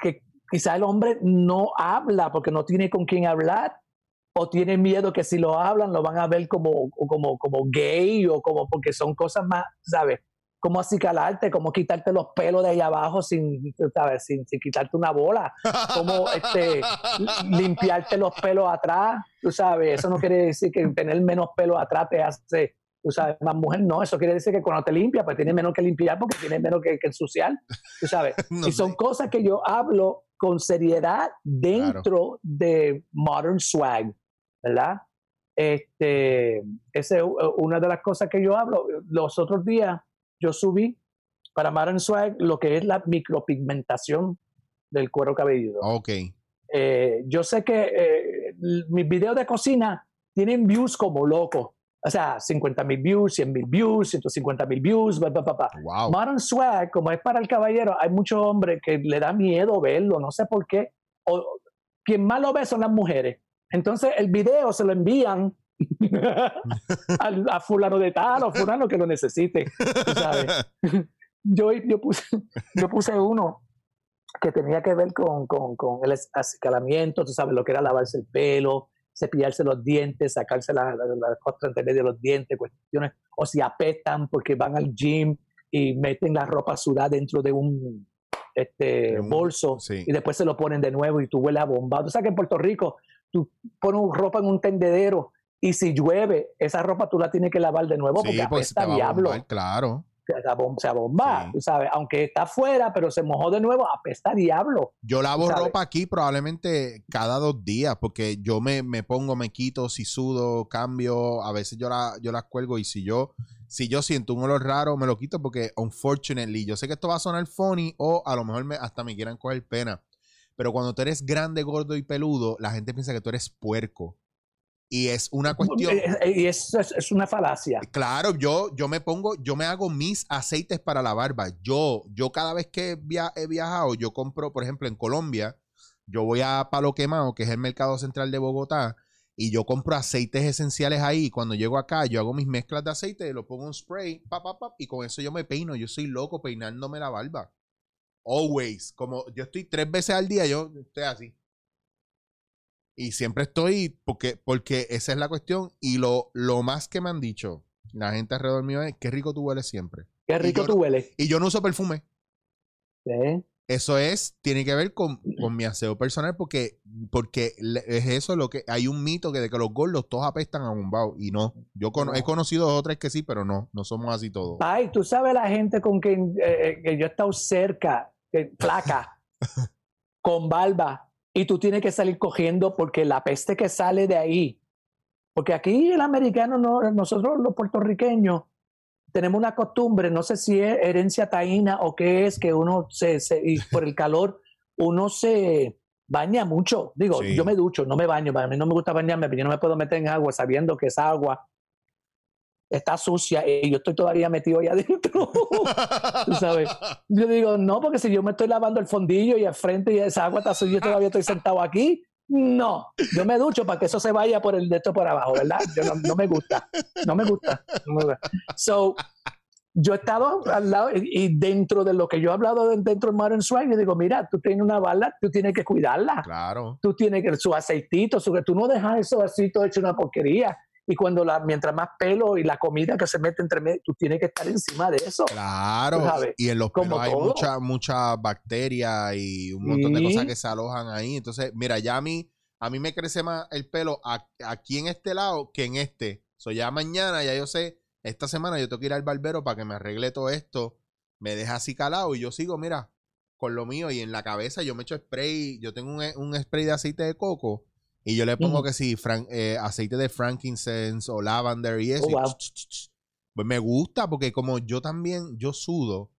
que quizá el hombre no habla porque no tiene con quién hablar o tiene miedo que si lo hablan lo van a ver como, como, como gay o como porque son cosas más, ¿sabes? Como acicalarte, como quitarte los pelos de ahí abajo sin, ¿sabes? Sin quitarte una bola como este, limpiarte los pelos atrás, tú sabes, eso no quiere decir que tener menos pelos atrás te hace, tú sabes, más mujer, no, eso quiere decir que cuando te limpias, pues tienes menos que limpiar porque tienes menos que, que ensuciar, tú sabes. No y son cosas que yo hablo con seriedad dentro de Modern Swag, ¿verdad? Este, esa es una de las cosas que yo hablo. Los otros días yo subí para Modern Swag lo que es la micropigmentación del cuero cabelludo. Ok. Eh, yo sé que eh, mis videos de cocina tienen views como locos. O sea, 50 mil views, 100 mil views, 150 mil views, bla, bla, bla. Wow. Modern Swag, como es para el caballero, hay muchos hombres que le da miedo verlo, no sé por qué. O, quien más lo ve son las mujeres. Entonces el video se lo envían al- a fulano de tal o fulano que lo necesite. sabes. Yo, yo, puse, yo puse uno que tenía que ver con, con, con el acicalamiento, tú sabes, lo que era lavarse el pelo, cepillarse los dientes, sacarse las la, la costra entre medio de los dientes, cuestiones, o si apestan porque van al gym y meten la ropa sudada dentro de un este, De un- bolso sí. y después se lo ponen de nuevo y tú hueles a bomba. Tú sabes que en Puerto Rico tú pones ropa en un tendedero y si llueve, esa ropa tú la tienes que lavar de nuevo Sí, porque pues apesta diablo bombar, claro. Se abom- se abomba, Sí. sabes, aunque está afuera, pero se mojó de nuevo, apesta diablo. Yo lavo ¿Sabes? ropa aquí probablemente cada dos días, porque yo me, me pongo, me quito, si sudo, cambio, a veces yo, la, yo las cuelgo y si yo, si yo siento un olor raro, me lo quito porque, unfortunately, yo sé que esto va a sonar funny o a lo mejor me, hasta me quieran coger pena, pero cuando tú eres grande, gordo y peludo, la gente piensa que tú eres puerco. Y es una cuestión... Eh, eh, Y eso es, es una falacia. Claro, yo, yo me pongo, yo me hago mis aceites para la barba. Yo, yo cada vez que via- he viajado, yo compro, por ejemplo, en Colombia, yo voy a Palo Quemado, que es el mercado central de Bogotá, y yo compro aceites esenciales ahí. Cuando llego acá, yo hago mis mezclas de aceite, lo pongo en spray, pa, pa, pa, y con eso yo me peino. Yo soy loco peinándome la barba. Always. Como yo estoy tres veces al día, yo estoy así. Y siempre estoy, porque, porque esa es la cuestión. Y lo, lo más que me han dicho la gente alrededor mío es, qué rico tú hueles siempre. Qué rico yo tú hueles. Y yo no uso perfume. ¿eh? Eso es, tiene que ver con, con mi aseo personal porque, porque es eso lo que, hay un mito que de que los gordos todos apestan a bombao y no. Yo cono- No. he conocido dos o tres que sí, pero no, no somos así todos. Ay, tú sabes la gente con quien eh, eh, que yo he estado cerca, que, flaca, con barba, y tú tienes que salir cogiendo porque la peste que sale de ahí. Porque aquí el americano, no, nosotros los puertorriqueños, tenemos una costumbre, no sé si es herencia taína o qué es, que uno se, se- y por el calor, uno se baña mucho. Digo, Sí. yo me ducho, no me baño, a mí no me gusta bañarme, pero yo no me puedo meter en agua sabiendo que esa agua está sucia y yo estoy todavía metido ahí adentro. Tú sabes. Yo digo, no, porque si yo me estoy lavando el fondillo y al frente y esa agua está sucia, yo todavía estoy sentado aquí. No, yo me ducho para que eso se vaya por el de esto por abajo, ¿verdad? Yo no, no me gusta, no me gusta. no me gusta. So, yo he estado al lado y, dentro de lo que yo he hablado de- dentro del Modern Swag, yo digo, mira, tú tienes una bala, tú tienes que cuidarla Claro. tú tienes que su aceitito, su, tú no dejas eso así todo hecho una porquería. Y cuando la, mientras más pelo y la comida que se mete entre medio, tú tienes que estar encima de eso. Claro. Sabes, y en los como pelos hay todo. mucha, mucha bacteria y un montón de cosas que se alojan ahí. Entonces, mira, ya a mí, a mí me crece más el pelo a- aquí en este lado que en este. So, ya mañana, ya yo sé, esta semana yo tengo que ir al barbero para que me arregle todo esto. Me deja así calado y yo sigo, mira, con lo mío. Y en la cabeza yo me echo spray. Yo tengo un, un spray de aceite de coco Y yo le pongo que sí, fran- eh, aceite de frankincense o lavender y eso. Oh, wow. ch, ch. Pues me gusta porque como yo también, yo sudo,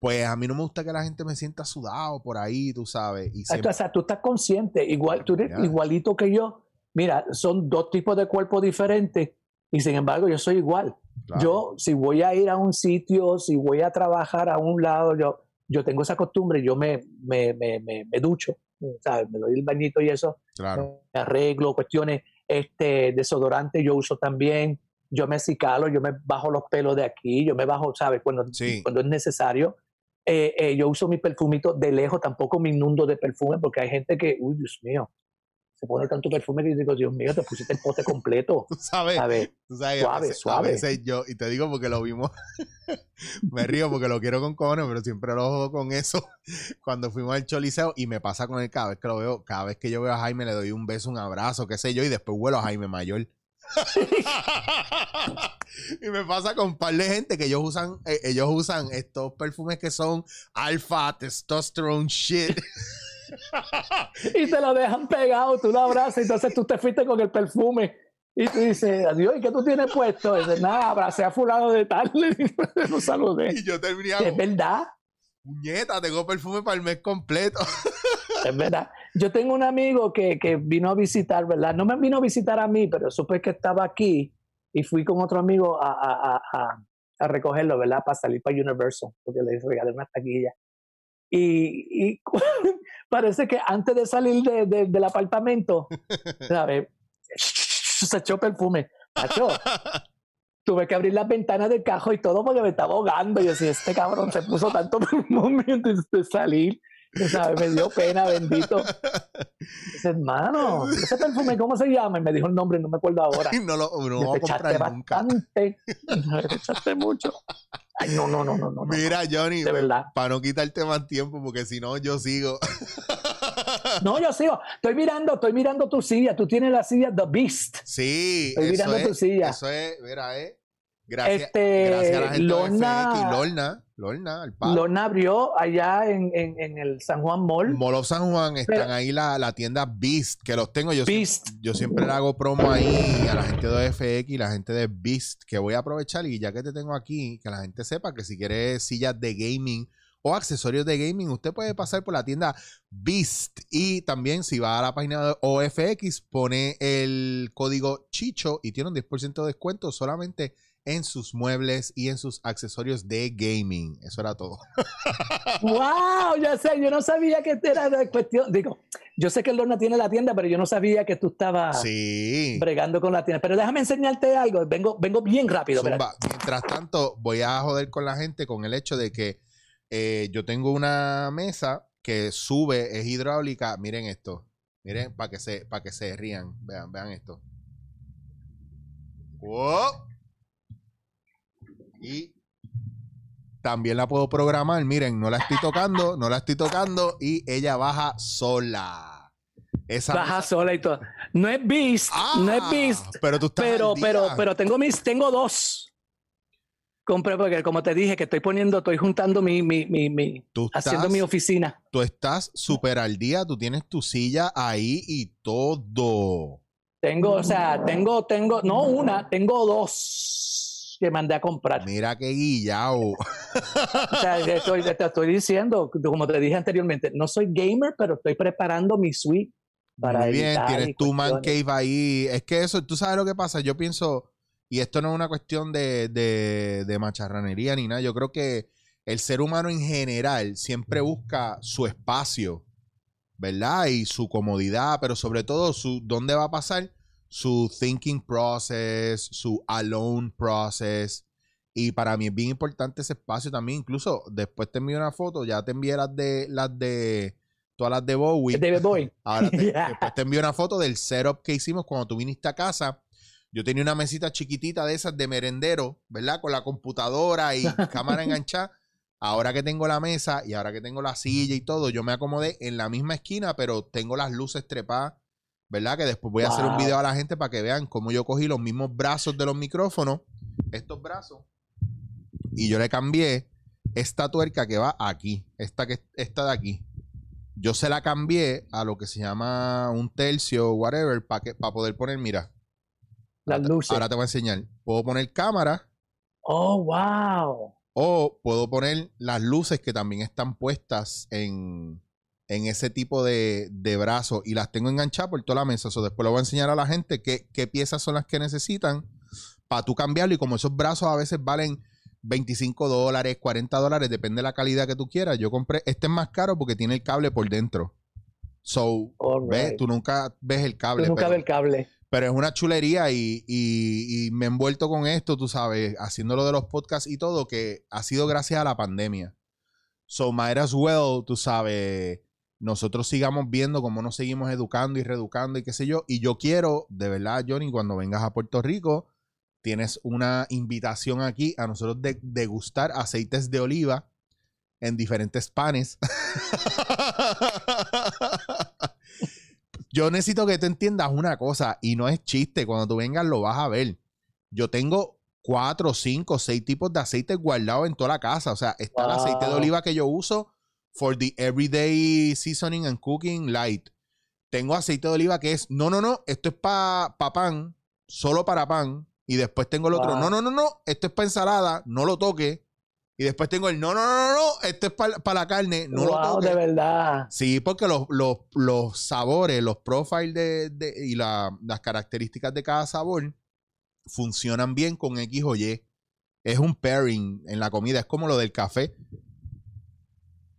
pues a mí no me gusta que la gente me sienta sudado por ahí, tú sabes. Y siempre- o sea, tú estás consciente, igual, tú eres Ya. igualito que yo. Mira, son dos tipos de cuerpos diferentes y sin embargo yo soy igual. claro. Yo, si voy a ir a un sitio, si voy a trabajar a un lado, yo, yo tengo esa costumbre, yo me, me, me, me ducho, ¿sabes? Me doy el bañito y eso, claro. me arreglo, cuestiones, este, desodorante yo uso también, yo me cicalo, yo me bajo los pelos de aquí, yo me bajo, ¿sabes? Cuando, Sí. cuando es necesario. Eh, eh, yo uso mi perfumito de lejos, tampoco me inundo de perfume, porque hay gente que, uy, Dios mío, se pone tanto perfume que yo digo, Dios mío, te pusiste el pote completo. Tú sabes, ¿sabes? tú sabes, a Suave, veces- suave. A veces yo, y te digo porque lo vimos, me río porque lo quiero con cojones, pero siempre lo jodo con eso. Cuando fuimos al Choliseo y me pasa con él cada vez que lo veo, cada vez que yo veo a Jaime le doy un beso, un abrazo, qué sé yo, y después vuelo a Jaime Mayor. y me pasa con un par de gente que ellos usan, eh, ellos usan estos perfumes que son alfa, testosterone shit. Y te lo dejan pegado, tú lo abrazas, entonces tú te fuiste con el perfume. Y tú dices, adiós, ¿y qué tú tienes puesto? Y dices, nada, abracé a fulano de tal, lo saludé. y yo terminé Es verdad, puñeta, tengo perfume para el mes completo. es verdad. Yo tengo un amigo que, que vino a visitar, ¿verdad? No me vino a visitar a mí, pero supe que estaba aquí y fui con otro amigo a, a, a, a- a recogerlo, ¿verdad? Para salir para Universal, porque le regalé una taquilla. Y, y parece que antes de salir de- de- del apartamento, ¿sabes? Se echó perfume. Macho, tuve que abrir las ventanas del cajo y todo porque me estaba ahogando. Y yo decía, este cabrón se puso tanto perfume antes de salir. ¿sabes? Me dio pena, bendito. Dice, hermano, ese perfume, ¿cómo se llama? Y me dijo el nombre, no me acuerdo ahora. No lo no voy a echaste comprar nunca. bastante. Me echaste mucho. Ay, no, no, no, no, no. no. Mira, Johnny, De verdad. para no quitarte más tiempo, porque si no, yo sigo. No, yo sigo. Estoy mirando, estoy mirando tu silla. Tú tienes la silla The Beast. Sí, Estoy eso mirando es, tu silla. Eso es, mira, eh. Gracias, Este, gracias a la gente Lorna- de FX, Lorna, Lorna, al palo. Lorna abrió allá en, en, en el San Juan Mall. Mall of San Juan están Pero- ahí la, la tienda Beast, que los tengo. Yo, Beast. yo siempre le hago promo ahí a la gente de FX y la gente de Beast, que voy a aprovechar y ya que te tengo aquí, que la gente sepa que si quiere sillas de gaming o accesorios de gaming, usted puede pasar por la tienda Beast y también si va a la página de OFX, pone el código Chicho y tiene un 10% de descuento solamente en sus muebles y en sus accesorios de gaming. Eso era todo. ¡Wow! Ya sé, yo no sabía que era de cuestión. Digo, yo sé que Lorna tiene la tienda, pero yo no sabía que tú estabas Sí. bregando con la tienda. Pero déjame enseñarte algo. Vengo, vengo bien rápido. Zumba. Mientras tanto, voy a joder con la gente con el hecho de que eh, yo tengo una mesa que sube, es hidráulica. Miren esto. Miren, para que se, para que se rían. Vean, vean esto. ¡Wow! Y también la puedo programar. Miren, no la estoy tocando, no la estoy tocando. Y ella baja sola. Esa Baja mesa- sola y todo. No es Beast, no es Ah, Beast. Pero tú estás Pero, pero, pero tengo mis, tengo dos. Compré porque como te dije, que estoy poniendo, estoy juntando mi, mi, mi, mi- Tú haciendo estás- mi oficina. tú estás súper al día, tú tienes tu silla ahí y todo. Tengo, o sea, tengo, tengo, no una, tengo dos que mandé a comprar. Mira qué guillao. O sea, te estoy, te estoy diciendo, como te dije anteriormente, no soy gamer, pero estoy preparando mi suite para Muy bien, tienes tu man cave ahí. Es que eso, tú sabes lo que pasa. Yo pienso, y esto no es una cuestión de, de, de macharranería ni nada. Yo creo que el ser humano en general siempre busca su espacio, ¿verdad? Y su comodidad, pero sobre todo su dónde va a pasar su thinking process, su alone process. Y para mí es bien importante ese espacio también. Incluso después te envío una foto, ya te envié las de las de todas las de Bowie. David Bowie. Ahora te, Yeah. después te envío una foto del setup que hicimos cuando tú viniste a casa. Yo tenía una mesita chiquitita de esas de merendero, ¿verdad? Con la computadora y cámara enganchada. Ahora que tengo la mesa y ahora que tengo la silla y todo, yo me acomodé en la misma esquina, pero tengo las luces trepadas, ¿verdad? Que después voy a hacer un video a la gente para que vean cómo yo cogí los mismos brazos de los micrófonos, estos brazos, y yo le cambié esta tuerca que va aquí, esta que esta de aquí. yo se la cambié a lo que se llama un tercio, whatever, para para poder poner, mira. Las luces. Ahora te voy a enseñar. Puedo poner cámara Oh, wow. o puedo poner las luces que también están puestas en, en ese tipo de, de brazo y las tengo enganchadas por toda la mesa. So, después le voy a enseñar a la gente qué, qué piezas son las que necesitan para tú cambiarlo. Y como esos brazos a veces valen 25 dólares, 40 dólares, depende de la calidad que tú quieras. Yo compré, este es más caro porque tiene el cable por dentro. So, right. Tú nunca ves el Tú cable. nunca pero- ves el cable. pero es una chulería y, y- y me he envuelto con esto, tú sabes, haciendo lo de los podcasts y todo, que ha sido gracias a la pandemia. So, might as well, tú sabes, nosotros sigamos viendo cómo nos seguimos educando y reeducando y qué sé yo. Y yo quiero, de verdad, Johnny, cuando vengas a Puerto Rico, tienes una invitación aquí a nosotros de degustar aceites de oliva en diferentes panes. Yo necesito que tú entiendas una cosa y no es chiste. Cuando tú vengas lo vas a ver. Yo tengo cuatro, cinco, seis tipos de aceites guardados en toda la casa. O sea, está el aceite de oliva que yo uso for the everyday seasoning and cooking light. Tengo aceite de oliva que es, no, no, no, esto es para pan, solo para pan. Y después tengo el otro, Wow. no, no, no, no, esto es para ensalada, no lo toque. Y después tengo el, no, no, no, no, no, esto es para la carne, no lo wow, toque. de verdad. Sí, porque los, los- los sabores, los profiles de, de- y la- las características de cada sabor funcionan bien con X o Y. Es un pairing en la comida, es como lo del café.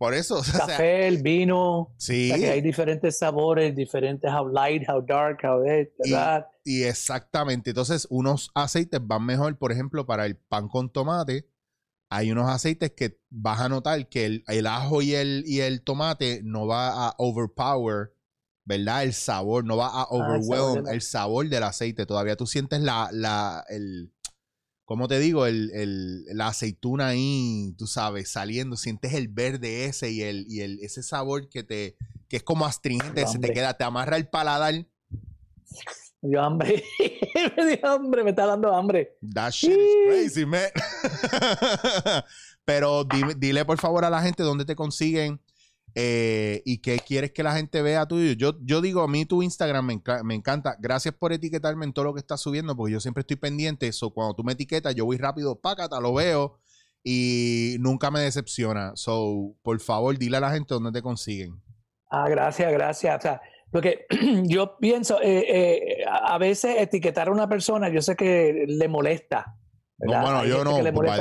Por eso, o sea, Café, el vino. O sí, sea, que hay diferentes sabores, diferentes how light, how dark, how this, Y- ¿verdad? y exactamente. Entonces, unos aceites van mejor, por ejemplo, para el pan con tomate. Hay unos aceites que vas a notar que el, el ajo y el, y el tomate no va a overpower, ¿verdad? El sabor, no va a Ah, el sabor overwhelm el sabor del aceite. Todavía tú sientes la, la, el, ¿cómo te digo? El, el- la aceituna ahí, tú sabes, saliendo. Sientes el verde ese y el, y el, ese sabor que te, que es como astringente, se te queda, te amarra el paladar. Me dio hambre. me dio hambre, me está dando hambre. That shit is crazy, man. Pero dime- dile por favor a la gente dónde te consiguen eh, y qué quieres que la gente vea tuyo. Yo, yo digo, a mí tu Instagram me, enca- me encanta. Gracias por etiquetarme en todo lo que estás subiendo, porque yo siempre estoy pendiente. Eso, cuando tú me etiquetas, yo voy rápido, pácata, lo veo y nunca me decepciona. So, por favor, dile a la gente dónde te consiguen. Ah, gracias, gracias. O sea, porque yo pienso, eh, eh, a veces etiquetar a una persona, yo sé que le molesta. No, bueno, Hay yo no,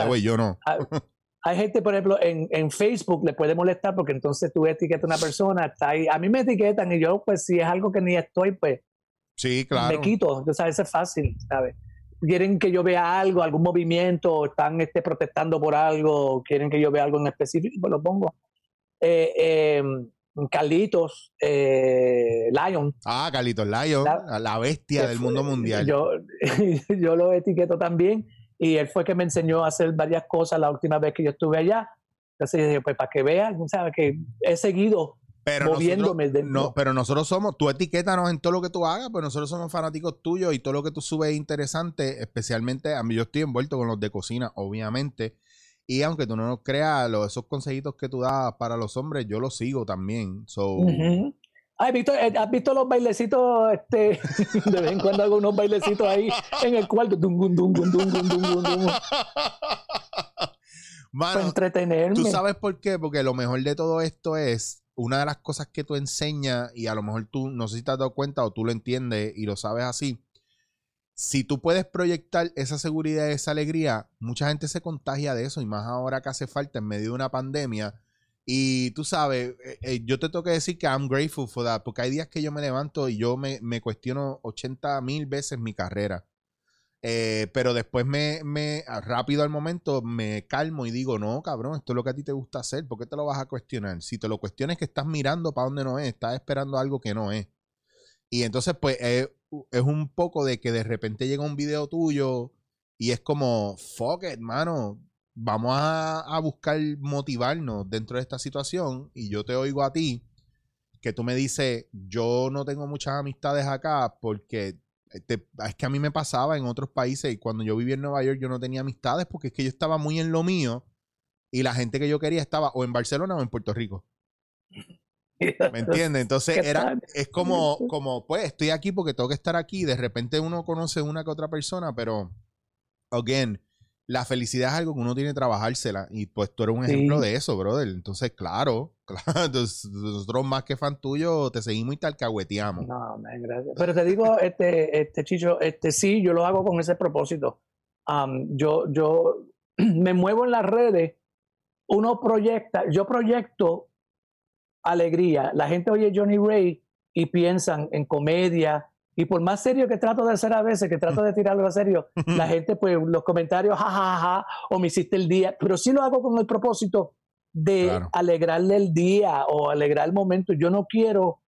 way, yo no. Hay gente, por ejemplo, en, en Facebook le puede molestar porque entonces tú etiquetas a una persona, está ahí. A mí me etiquetan y yo, pues, si es algo que ni estoy, pues, Sí, claro. me quito. Entonces, a veces es fácil, ¿sabes? Quieren que yo vea algo, algún movimiento, están este, protestando por algo, quieren que yo vea algo en específico, pues lo pongo. Eh, eh, Carlitos, eh, Lion, Ah, Carlitos Layo, La- la bestia del mundo mundial. Yo, yo lo etiqueto también y él fue que me enseñó a hacer varias cosas la última vez que yo estuve allá. Entonces dije, pues para que vean, ¿sabes? Que he seguido pero moviéndome nosotros, no, pero nosotros somos, tú etiquétanos en todo lo que tú hagas, pues nosotros somos fanáticos tuyos y todo lo que tú subes es interesante, especialmente a mí yo estoy envuelto con los de cocina, obviamente. Y aunque tú no nos creas, los, esos consejitos que tú das para los hombres, yo los sigo también. So. Ay, ¿visto, eh, ¿has visto los bailecitos? Este, de vez en cuando hago unos bailecitos ahí en el cuarto. Dun, para entretenerme. ¿Tú sabes por qué? Porque lo mejor de todo esto es una de las cosas que tú enseñas y a lo mejor tú no sé si te has dado cuenta o tú lo entiendes y lo sabes así. Si tú puedes proyectar esa seguridad, esa alegría, mucha gente se contagia de eso y más ahora que hace falta en medio de una pandemia y tú sabes, eh, eh, yo te tengo que decir que I'm grateful for that, porque hay días que yo me levanto y yo me, cuestiono 80 mil veces mi carrera. Eh, pero después me, me, rápido al momento, me calmo y digo, no, cabrón, esto es lo que a ti te gusta hacer, ¿por qué te lo vas a cuestionar? Si te lo cuestionas es que estás mirando para donde no es, estás esperando algo que no es. Y entonces, pues, es un poco de que de repente llega un video tuyo y es como, fuck it, mano, vamos a, a buscar motivarnos dentro de esta situación y yo te oigo a ti que tú me dices, yo no tengo muchas amistades acá porque te- es que a mí me pasaba en otros países y cuando yo vivía en Nueva York yo no tenía amistades porque es que yo estaba muy en lo mío y la gente que yo quería estaba o en Barcelona o en Puerto Rico. ¿Me entiendes? Entonces ¿Qué era, es como, como, pues, estoy aquí porque tengo que estar aquí. De repente uno conoce una que otra persona, pero, again, la felicidad es algo que uno tiene que trabajársela. Y pues tú eres un Sí. ejemplo de eso, brother. Entonces, claro, claro, entonces, nosotros más que fan tuyo, te seguimos y te alcahueteamos. No, man, gracias. Pero te digo, este, este Chicho, este sí, yo lo hago con ese propósito. Am, yo, yo me muevo en las redes, uno proyecta, yo proyecto alegría. La gente oye Johnny Ray y piensan en comedia. Y por más serio que trato de ser a veces, que trato de tirar algo serio, la gente, pues, los comentarios, jajaja, o me hiciste el día, pero sí lo hago con el propósito de Claro. alegrarle el día o alegrar el momento. Yo no quiero.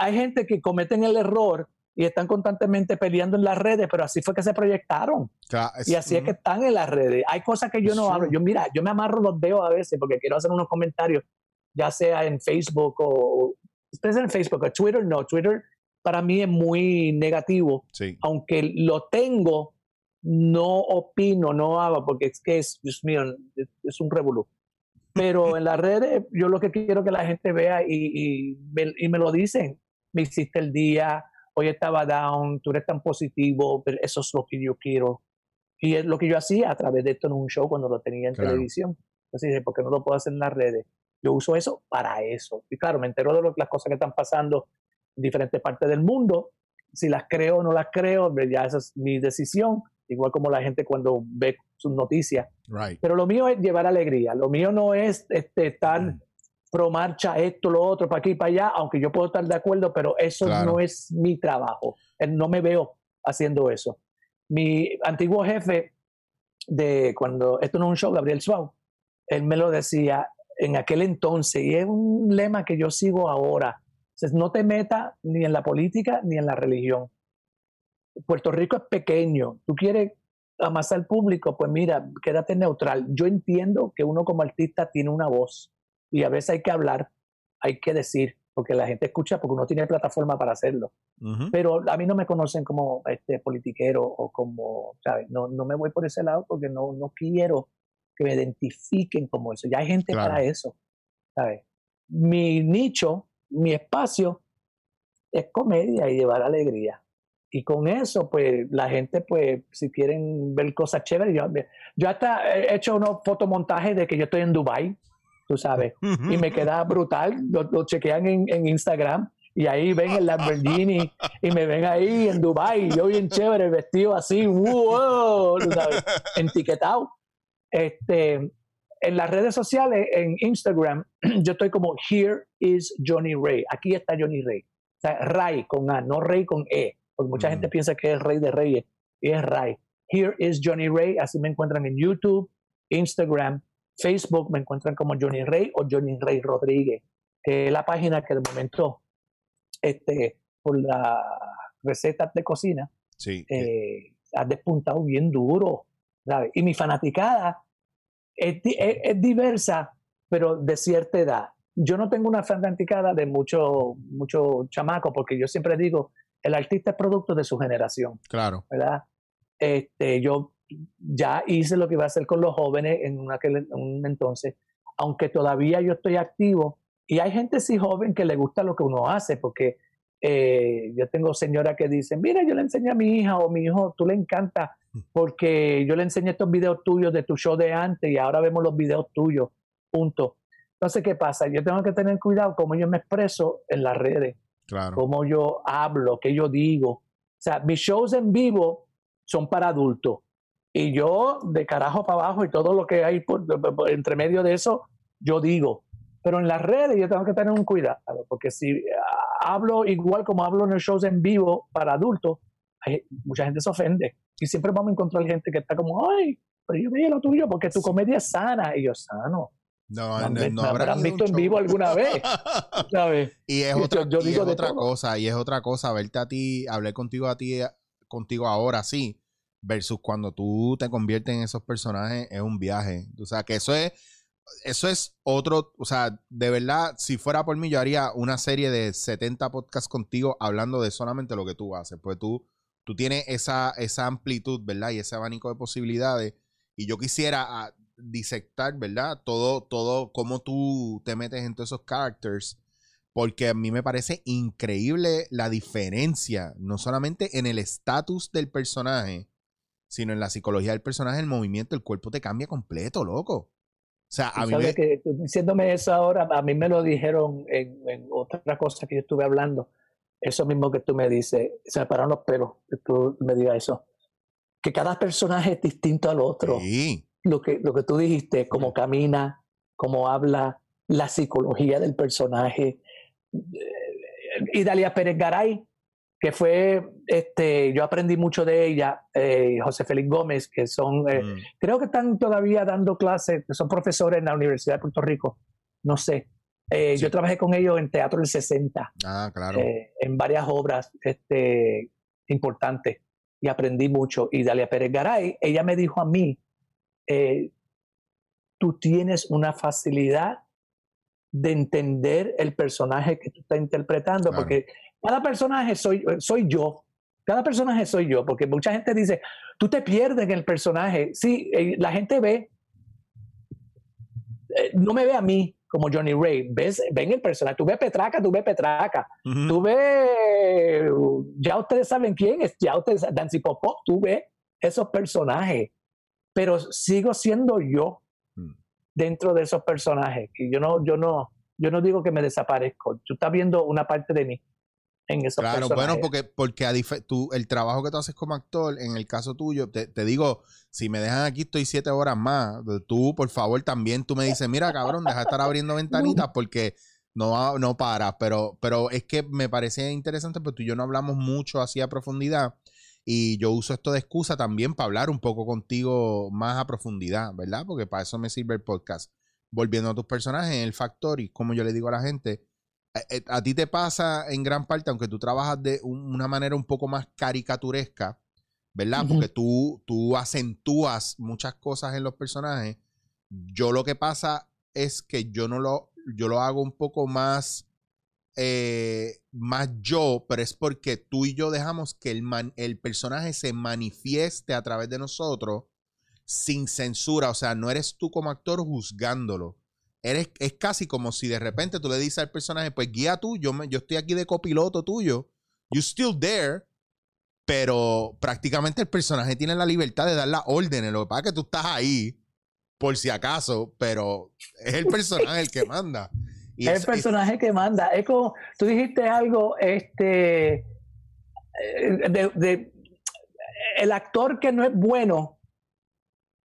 Hay gente que cometen el error y están constantemente peleando en las redes, pero así fue que se proyectaron es- y así es que están en las redes. Hay cosas que yo no hablo. Yo, mira, yo me amarro los dedos a veces porque quiero hacer unos comentarios, ya sea en Facebook o. Ustedes en Facebook o Twitter, no. Twitter para mí es muy negativo Sí. aunque lo tengo, no opino, no hago, porque es que es, Dios mío, es, es un revolú. Pero en las redes, yo lo que quiero que la gente vea y, y, me, y me lo dicen, me hiciste el día, hoy estaba down, tú eres tan positivo, pero eso es lo que yo quiero. Y es lo que yo hacía a través de esto en un show cuando lo tenía en Claro. televisión. Entonces dije, ¿por qué no lo puedo hacer en las redes? Yo uso eso para eso. Y claro, me entero de lo- las cosas que están pasando diferentes partes del mundo. Si las creo o no las creo, ya esa es mi decisión. Igual como la gente cuando ve sus noticias. Right. Pero lo mío es llevar alegría. Lo mío no es este, estar pro marcha, esto, lo otro, para aquí, para allá, aunque yo puedo estar de acuerdo, pero eso Claro. no es mi trabajo. Eh, No me veo haciendo eso. Mi antiguo jefe de cuando, esto no es un show, Gabriel Suau, él me lo decía en aquel entonces, y es un lema que yo sigo ahora. Entonces, no te metas ni en la política ni en la religión. Puerto Rico es pequeño. Tú quieres amasar al público, pues mira, quédate neutral. Yo entiendo que uno como artista tiene una voz y a veces hay que hablar, hay que decir, porque la gente escucha porque uno tiene plataforma para hacerlo. Pero a mí no me conocen como este politiquero o como, ¿sabes? No, no me voy por ese lado porque no, no quiero que me identifiquen como eso. Ya hay gente Claro. para eso, ¿sabes? Mi nicho, mi espacio es comedia y llevar alegría. Y con eso, pues, la gente, pues, si quieren ver cosas chéveres, yo, yo hasta he hecho unos fotomontajes de que yo estoy en Dubai, tú sabes, y me queda brutal. Lo, lo chequean en, en Instagram y ahí ven el Lamborghini y me ven ahí en Dubai, yo bien chévere, vestido así, wow, tú sabes, entiquetado. Este, en las redes sociales, en Instagram, yo estoy como Here is Johnny Ray. Aquí está Johnny Ray. O sea, Ray con A, no Ray con E. Porque mucha gente piensa que es rey de reyes y es Ray. Here is Johnny Ray. Así me encuentran en YouTube, Instagram, Facebook. Me encuentran como Johnny Ray o Johnny Ray Rodríguez, que es la página que de momento, este, por las recetas de cocina, Sí. eh, ha despuntado bien duro. ¿sabes? Y mi fanaticada es, es- es diversa, pero de cierta edad. Yo no tengo una fanaticada de mucho, mucho chamaco, porque yo siempre digo, el artista es producto de su generación, Claro. ¿verdad? Este, yo ya hice lo que iba a hacer con los jóvenes en aquel- en un entonces, aunque todavía yo estoy activo, y hay gente sí joven que le gusta lo que uno hace, porque eh, yo tengo señoras que dicen, mira, yo le enseñé a mi hija o mi hijo, tú le encanta, porque yo le enseñé estos videos tuyos de tu show de antes y ahora vemos los videos tuyos, punto. Entonces, ¿qué pasa? Yo tengo que tener cuidado cómo yo me expreso en las redes, Claro. cómo yo hablo, qué yo digo. O sea, mis shows en vivo son para adultos. Y yo, de carajo para abajo y todo lo que hay por- entre medio de eso, yo digo. Pero en las redes yo tengo que tener un cuidado, porque si ah, hablo igual como hablo en los shows en vivo para adultos, mucha gente se ofende. Y siempre vamos a encontrar gente que está como, ay, pero yo veía lo tuyo porque tu comedia es sana. Y yo, sano. No, no, no habrá habrán visto en vivo alguna vez, ¿sabes? Y es Yo- otra, yo y digo es otra todo. cosa, y es otra cosa verte a ti, hablé contigo a ti, contigo ahora sí, versus cuando tú te conviertes en esos personajes, es un viaje. O sea, que eso es, eso es otro, o sea, de verdad, si fuera por mí, yo haría una serie de 70 podcasts contigo hablando de solamente lo que tú haces, pues tú, tú tienes esa, esa amplitud, ¿verdad? Y ese abanico de posibilidades. Y yo quisiera ah, disectar, ¿verdad? Todo, todo, cómo tú te metes en todos esos characters porque a mí me parece increíble la diferencia, no solamente en el estatus del personaje, sino en la psicología del personaje, el movimiento, el cuerpo te cambia completo, loco. O sea, a mí me... que diciéndome eso ahora, a mí me lo dijeron en, otra cosa que yo estuve hablando. Eso mismo que tú me dices, se me pararon los pelos que tú me digas eso. Que cada personaje es distinto al otro. Sí. Lo que, lo que tú dijiste, cómo camina, cómo habla, la psicología del personaje. Y Dalia Pérez Garay, que fue, este, yo aprendí mucho de ella, eh, José Félix Gómez, que son, eh, mm. creo que están todavía dando clases, que son profesores en la Universidad de Puerto Rico, no sé. Eh, yo trabajé con ellos en Teatro del 60, ah, claro. en varias obras este, importantes y aprendí mucho. Y Dalia Pérez Garay, ella me dijo a mí, tú tienes una facilidad de entender el personaje que tú estás interpretando, porque cada personaje soy, soy yo. Cada personaje soy yo, porque mucha gente dice, tú te pierdes en el personaje. Sí, eh, la gente ve, eh, no me ve a mí como Johnny Ray, ves, ven el personaje, tú ves Petraca, tú ves Petraca, tú ves, ya ustedes saben quién es, ya ustedes, Dancy Popó, tú ves esos personajes, pero sigo siendo yo mm. dentro de esos personajes, y yo no, yo no, yo no digo que me desaparezco, tú estás viendo una parte de mí, claro, bueno, porque, porque a tú, el trabajo que tú haces como actor, en el caso tuyo, te, digo, si me dejan aquí estoy siete horas más, tú, por favor, también tú me dices, mira, cabrón, deja de estar abriendo ventanitas porque no, no paras, pero, pero es que me parece interesante porque tú y yo no hablamos mucho así a profundidad y yo uso esto de excusa también para hablar un poco contigo más a profundidad, ¿verdad? Porque para eso me sirve el podcast. Volviendo a tus personajes, el factor y como yo le digo a la gente, eh, eh, a, ti te pasa en gran parte, aunque tú trabajas de una manera un poco más caricaturesca, ¿verdad? Porque tú, tú acentúas muchas cosas en los personajes. Yo lo que pasa es que yo no lo, yo lo hago un poco más, eh, más yo, pero es porque tú y yo dejamos que el, el personaje se manifieste a través de nosotros sin censura. O sea, no eres tú como actor juzgándolo eres, es casi como si de repente tú le dices al personaje, pues guía tú, yo, me, yo estoy aquí de copiloto tuyo, you still there, pero prácticamente el personaje tiene la libertad de dar las órdenes, lo que pasa es que tú estás ahí, por si acaso, pero es el personaje el que manda. Y es el personaje que manda. Es como, tú dijiste algo, este, eh, de, de, el actor que no es bueno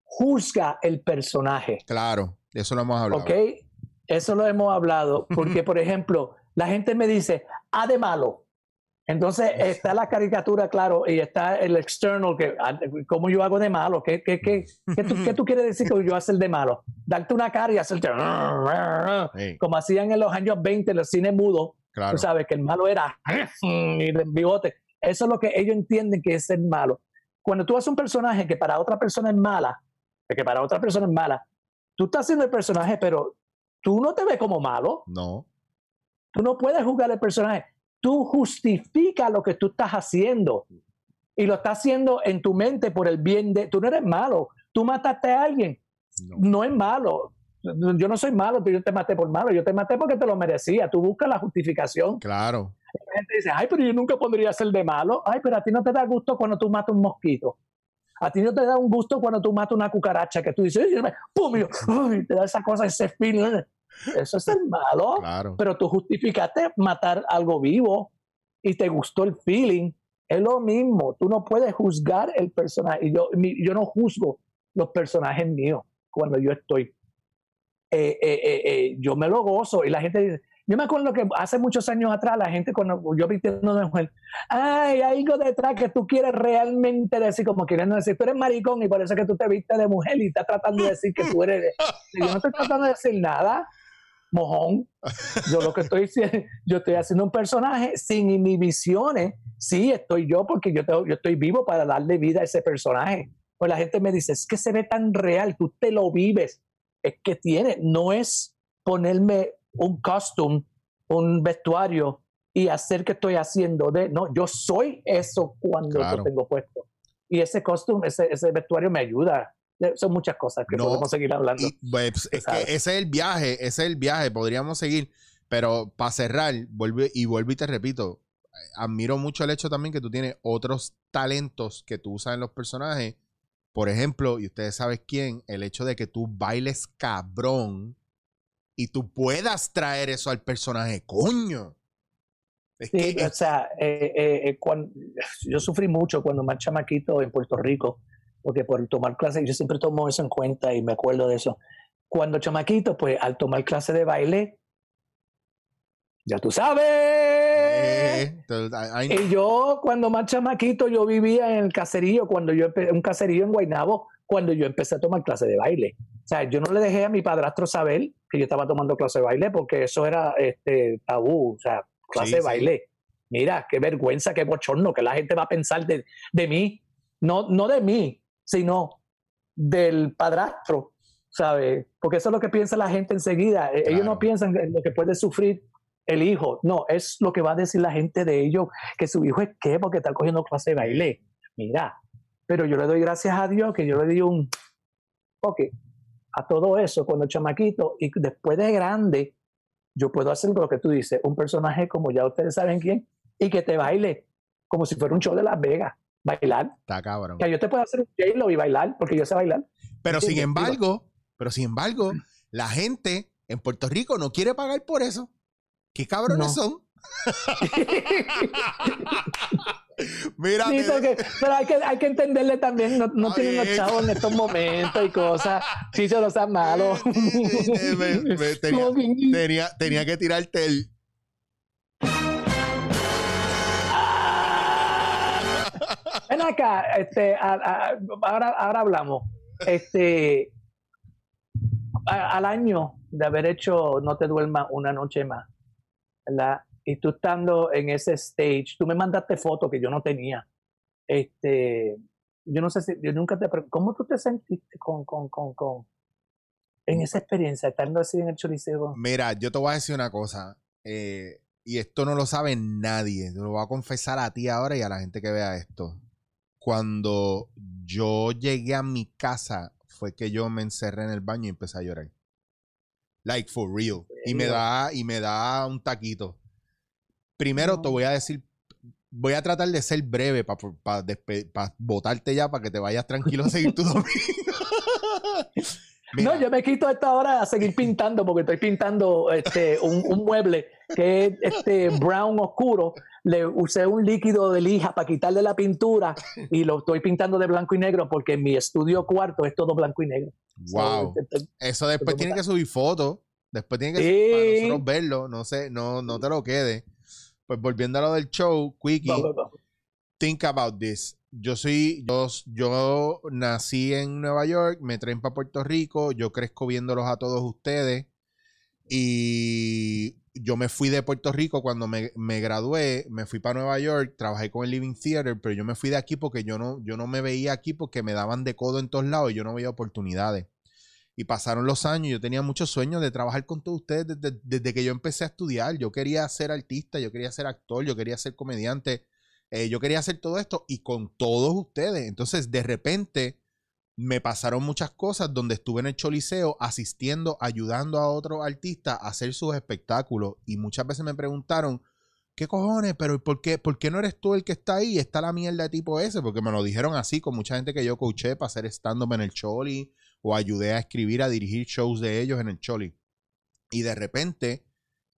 juzga el personaje. Claro. Eso lo hemos hablado. Ok, eso lo hemos hablado. Porque, por ejemplo, la gente me dice, ah, de malo. Entonces está la caricatura, claro, y está el external, que ah, ¿cómo yo hago de malo? ¿Qué, qué, qué, qué, tú, qué tú, quieres decir que yo hacer de malo? Darte una cara y hacerte como hacían en los años 20 en los cines mudos. Tú sabes que el malo era y el bigote. Eso es lo que ellos entienden que es el malo. Cuando tú haces un personaje que para otra persona es mala, que para otra persona es mala, tú estás haciendo el personaje, pero tú no te ves como malo. No. Tú no puedes jugar el personaje. Tú justificas lo que tú estás haciendo. Y lo estás haciendo en tu mente por el bien de... Tú no eres malo. Tú mataste a alguien. No, es malo. Yo no soy malo, pero yo te maté por malo. Yo te maté porque te lo merecía. Tú buscas la justificación. Claro. La gente dice, ay, pero yo nunca podría ser de malo. Ay, pero a ti no te da gusto cuando tú matas un mosquito. A ti no te da un gusto cuando tú matas una cucaracha que tú dices, ¡pum! Y te da esa cosa, ese feeling. Eso es el malo. Pero tú justificaste matar algo vivo y te gustó el feeling. Es lo mismo. Tú no puedes juzgar el personaje. Y yo, yo no juzgo los personajes míos cuando yo estoy. Eh, eh, eh, yo me lo gozo y la gente dice, yo me acuerdo que hace muchos años atrás la gente cuando yo vistiendo de mujer, ay, hay algo detrás que tú quieres realmente decir, como queriendo decir, tú eres maricón y por eso es que tú te vistes de mujer y estás tratando de decir que tú eres... Yo no estoy tratando de decir nada, mojón. Yo lo que estoy diciendo, yo estoy haciendo un personaje sin inhibiciones. Sí, estoy yo porque yo, yo estoy vivo para darle vida a ese personaje. Pues la gente me dice, es que se ve tan real, tú te lo vives. Es que tiene, no es ponerme un costume, un vestuario y hacer que estoy haciendo de, no, yo soy eso cuando lo tengo puesto. Y ese costume, ese, ese vestuario me ayuda. Son muchas cosas que podemos seguir hablando. Pues, es que ese es el viaje, ese es el viaje, podríamos seguir. Pero para cerrar, vuelve, y vuelvo y te repito, admiro mucho el hecho también que tú tienes otros talentos que tú usas en los personajes. Por ejemplo, y ustedes saben quién, el hecho de que tú bailes cabrón y tú puedas traer eso al personaje, coño. Es Sí, que o sea, eh, eh, eh, yo sufrí mucho cuando más chamaquito en Puerto Rico, porque por tomar clases, yo siempre tomo eso en cuenta y me acuerdo de eso. Cuando chamaquito, pues al tomar clase de baile, ya tú sabes. Eh, Y yo, cuando más chamaquito, yo vivía en el caserío, cuando yo un caserío en Guaynabo, cuando yo empecé a tomar clase de baile. O sea, yo no le dejé a mi padrastro saber que yo estaba tomando clase de baile porque eso era este tabú, o sea, clase Sí, de sí. baile. Mira, qué vergüenza, qué bochorno, que la gente va a pensar de, de mí, no, no de mí, sino del padrastro, ¿sabes? Porque eso es lo que piensa la gente enseguida. E- Ellos no piensan en lo que puede sufrir el hijo, no, es lo que va a decir la gente de ellos, que su hijo es qué, porque está cogiendo clase de baile. Mira, pero yo le doy gracias a Dios que yo le di un toque a todo eso cuando chamaquito y después de grande yo puedo hacer lo que tú dices, un personaje como ya ustedes saben quién y que te baile como si fuera un show de Las Vegas, bailar. está cabrón. Que yo te puedo hacer un J-Lo y bailar porque yo sé bailar. Pero sin embargo, pero sin embargo, la gente en Puerto Rico no quiere pagar por eso. ¿Qué cabrones No. son? Mira, Sí, te- porque- pero hay que, hay que entenderle también, no, no tienen los bien. chavos en estos momentos y cosas. Sí, se los. Me- me- me- tenía, tenía- tenía que tirarte el. Ven acá, este, a- a- ahora, ahora hablamos. Este, a- al año de haber hecho No te duermas una noche más, ¿verdad? Y tú estando en ese stage, tú me mandaste fotos que yo no tenía. Este, yo no sé si, yo nunca te pregunté, ¿cómo tú te sentiste con, con, con, con, en esa experiencia, estando así en el choriceo? Mira, yo te voy a decir una cosa. eh, y esto no lo sabe nadie. Lo voy a confesar a ti ahora y a la gente que vea esto. Cuando yo llegué a mi casa, fue que yo me encerré en el baño y empecé a llorar. Like for real. Y me da, y me da un taquito. Primero te voy a decir, voy a tratar de ser breve para botarte ya, para que te vayas tranquilo a seguir tu domingo. Mira, No, yo me quito a esta hora a seguir pintando porque estoy pintando este, un, un mueble que es este brown oscuro. Le usé un líquido de lija para quitarle la pintura y lo estoy pintando de blanco y negro porque mi estudio cuarto es todo blanco y negro. wow. So, este, Eso después tiene que subir fotos. Después tiene que Sí. para nosotros verlo. No sé, no, no te lo quede. Pues volviendo a lo del show, Quickie, think about this. Yo soy, yo, yo nací en Nueva York, me traen para Puerto Rico, yo crezco viéndolos a todos ustedes. Y yo me fui de Puerto Rico cuando me, me gradué, me fui para Nueva York, trabajé con el Living Theater, pero yo me fui de aquí porque yo no, yo no me veía aquí porque me daban de codo en todos lados y yo no veía oportunidades. Y pasaron los años, yo tenía muchos sueños de trabajar con todos ustedes desde, desde que yo empecé a estudiar. Yo quería ser artista, yo quería ser actor, yo quería ser comediante, eh, yo quería hacer todo esto y con todos ustedes. Entonces, de repente, me pasaron muchas cosas donde estuve en el Choliseo asistiendo, ayudando a otros artistas a hacer sus espectáculos. Y muchas veces me preguntaron, ¿qué cojones? Pero ¿por qué, ¿por qué no eres tú el que está ahí? Está la mierda de tipo ese, porque me lo dijeron así con mucha gente que yo coaché para hacer stand-up en el Choli o ayudé a escribir, a dirigir shows de ellos en el Choli. Y de repente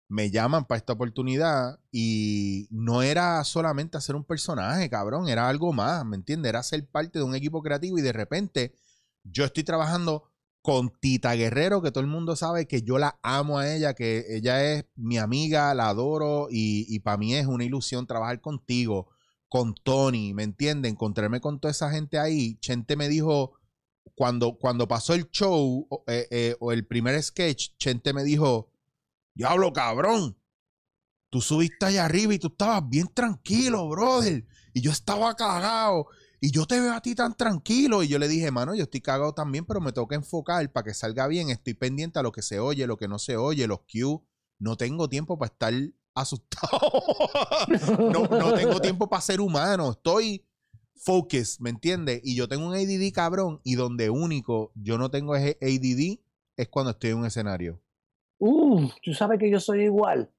me llaman para esta oportunidad y no era solamente hacer un personaje, cabrón, era algo más, ¿me entiendes? Era ser parte de un equipo creativo y de repente yo estoy trabajando con Tita Guerrero, que todo el mundo sabe que yo la amo a ella, que ella es mi amiga, la adoro y, y para mí es una ilusión trabajar contigo, con Tony, ¿me entiendes? Encontrarme con toda esa gente ahí. Chente me dijo, cuando, cuando pasó el show eh, eh, o el primer sketch, Chente me dijo, diablo cabrón, tú subiste allá arriba y tú estabas bien tranquilo, brother. Y yo estaba cagado. Y yo te veo a ti tan tranquilo. Y yo le dije, mano, yo estoy cagado también, pero me toca enfocar para que salga bien. Estoy pendiente a lo que se oye, lo que no se oye, los cues. No tengo tiempo para estar asustado. no tengo tiempo para ser humano. Estoy focus, ¿me entiendes? Y yo tengo un ADD cabrón. Y donde único yo no tengo ese ADD es cuando estoy en un escenario. Uh, tú sabes que yo soy igual.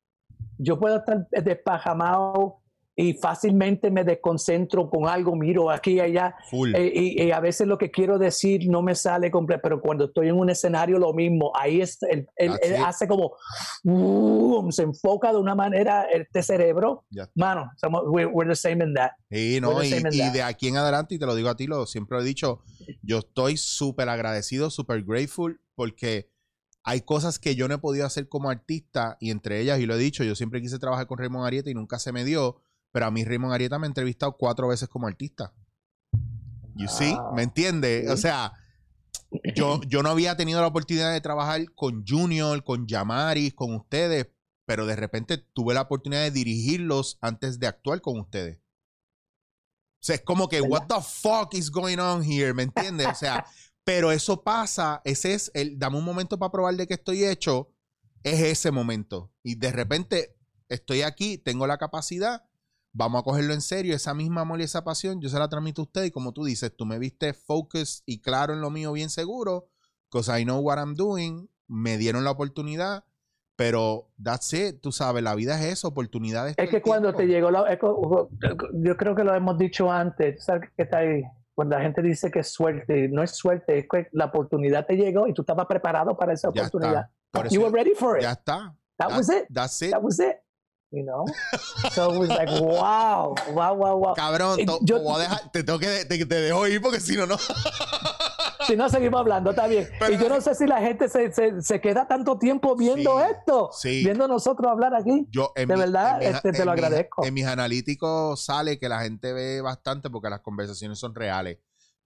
Yo puedo estar despajamado y fácilmente me desconcentro con algo, miro aquí y allá. Eh, y, y a veces lo que quiero decir no me sale completo, pero cuando estoy en un escenario lo mismo. Ahí es, él, él- hace como, uh, se enfoca de una manera este cerebro. Ya. Mano, somos, we're, we're the same in that. Sí, no, y, de aquí en adelante, y te lo digo a ti, lo siempre lo he dicho, yo estoy súper agradecido, súper grateful, porque hay cosas que yo no he podido hacer como artista, y entre ellas, y lo he dicho, yo siempre quise trabajar con Raymond Arieta y nunca se me dio, pero a mí Raymond Arieta me ha entrevistado cuatro veces como artista. You see? Wow. ¿Me entiendes? Sí. O sea, yo, yo no había tenido la oportunidad de trabajar con Junior, con Yamaris, con ustedes, pero de repente tuve la oportunidad de dirigirlos antes de actuar con ustedes. O sea, es como que, what the fuck is going on here? ¿Me entiendes? O sea, pero eso pasa, ese es el, dame un momento para probar de que estoy hecho, es ese momento. Y de repente estoy aquí, tengo la capacidad, vamos a cogerlo en serio, esa misma amor y esa pasión, yo se la transmito a usted y como tú dices, tú me viste focus y claro en lo mío, bien seguro, because I know what I'm doing, me dieron la oportunidad, pero that's it, tú sabes, la vida es eso, oportunidades. Es que cuando te tiempo. llegó la... Yo creo que lo hemos dicho antes, ¿sabes qué está ahí? Cuando la gente dice que es suerte, no es suerte, es que la oportunidad te llegó y tú estabas preparado para esa Ya oportunidad. está. Por You eso- were ready for it. ya está. That was it. That's it. That was it. You know? So it was like, wow, wow, wow, wow. Cabrón, Eh, to- yo- te voy a dejar- te tengo que te, te dejo ir porque si no, no. Si no, seguimos hablando, está bien. Pero- y yo no sé si la gente se, se, se queda tanto tiempo viendo Sí, esto, sí. viendo nosotros hablar aquí. Yo, De mi- verdad, este, te lo agradezco. En mis analíticos sale que la gente ve bastante porque las conversaciones son reales.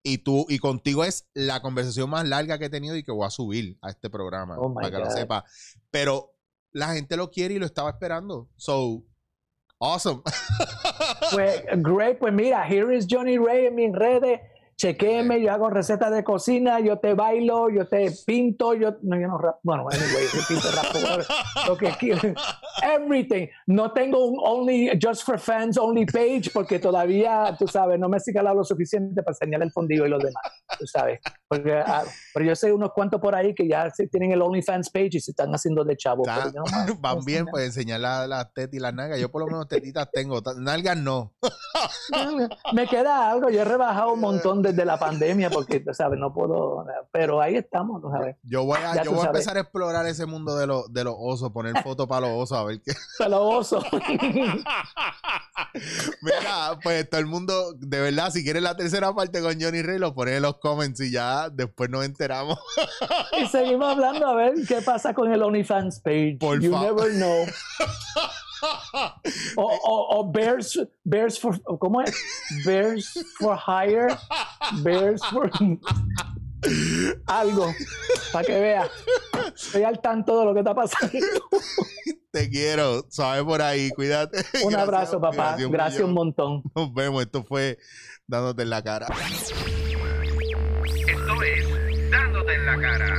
Y tú, y contigo es la conversación más larga que he tenido y que voy a subir a este programa, Oh para que lo God. sepa. Pero la gente lo quiere y lo estaba esperando. So, awesome. Pues, great, pues mira, here is Johnny Ray en mis redes. Chequéeme, yo hago recetas de cocina, yo te bailo, yo te pinto, yo no, yo no rap, bueno, anyway, yo pinto rapo, lo que quiera. Everything. No tengo un only just for fans only page porque todavía, tú sabes, no me he calado lo suficiente para enseñar el fondillo y los demás, tú sabes. Porque, ah, pero yo sé unos cuantos por ahí que ya tienen el OnlyFans page y se están haciendo de chavo. Está- no, no Van bien, sé pues enseñar las la tetas y las nalgas. Yo por lo menos tetitas tengo, nalgas no. Me queda algo, yo he rebajado un montón desde la pandemia porque, sabes, no puedo, pero ahí estamos, tú sabes. Yo voy a, yo voy a empezar a explorar ese mundo de, los de los osos, poner fotos para los osos, a ver qué. Te lo oso. Mira, pues todo el mundo, de verdad, si quieres la tercera parte con Johnny Rey, lo pones en los comments y ya después nos enteramos. y seguimos hablando a ver qué pasa con el OnlyFans page. Por you never know. O, o, o Bears, Bears for, ¿cómo es? Bears for hire, Bears for algo, para que vea. Estoy al tanto de lo que está pasando. Te quiero, sabes por ahí, cuídate. Un Gracias, abrazo, papá. un Gracias un montón. Nos vemos, esto fue dándote en la cara. Esto es Dándote en la cara.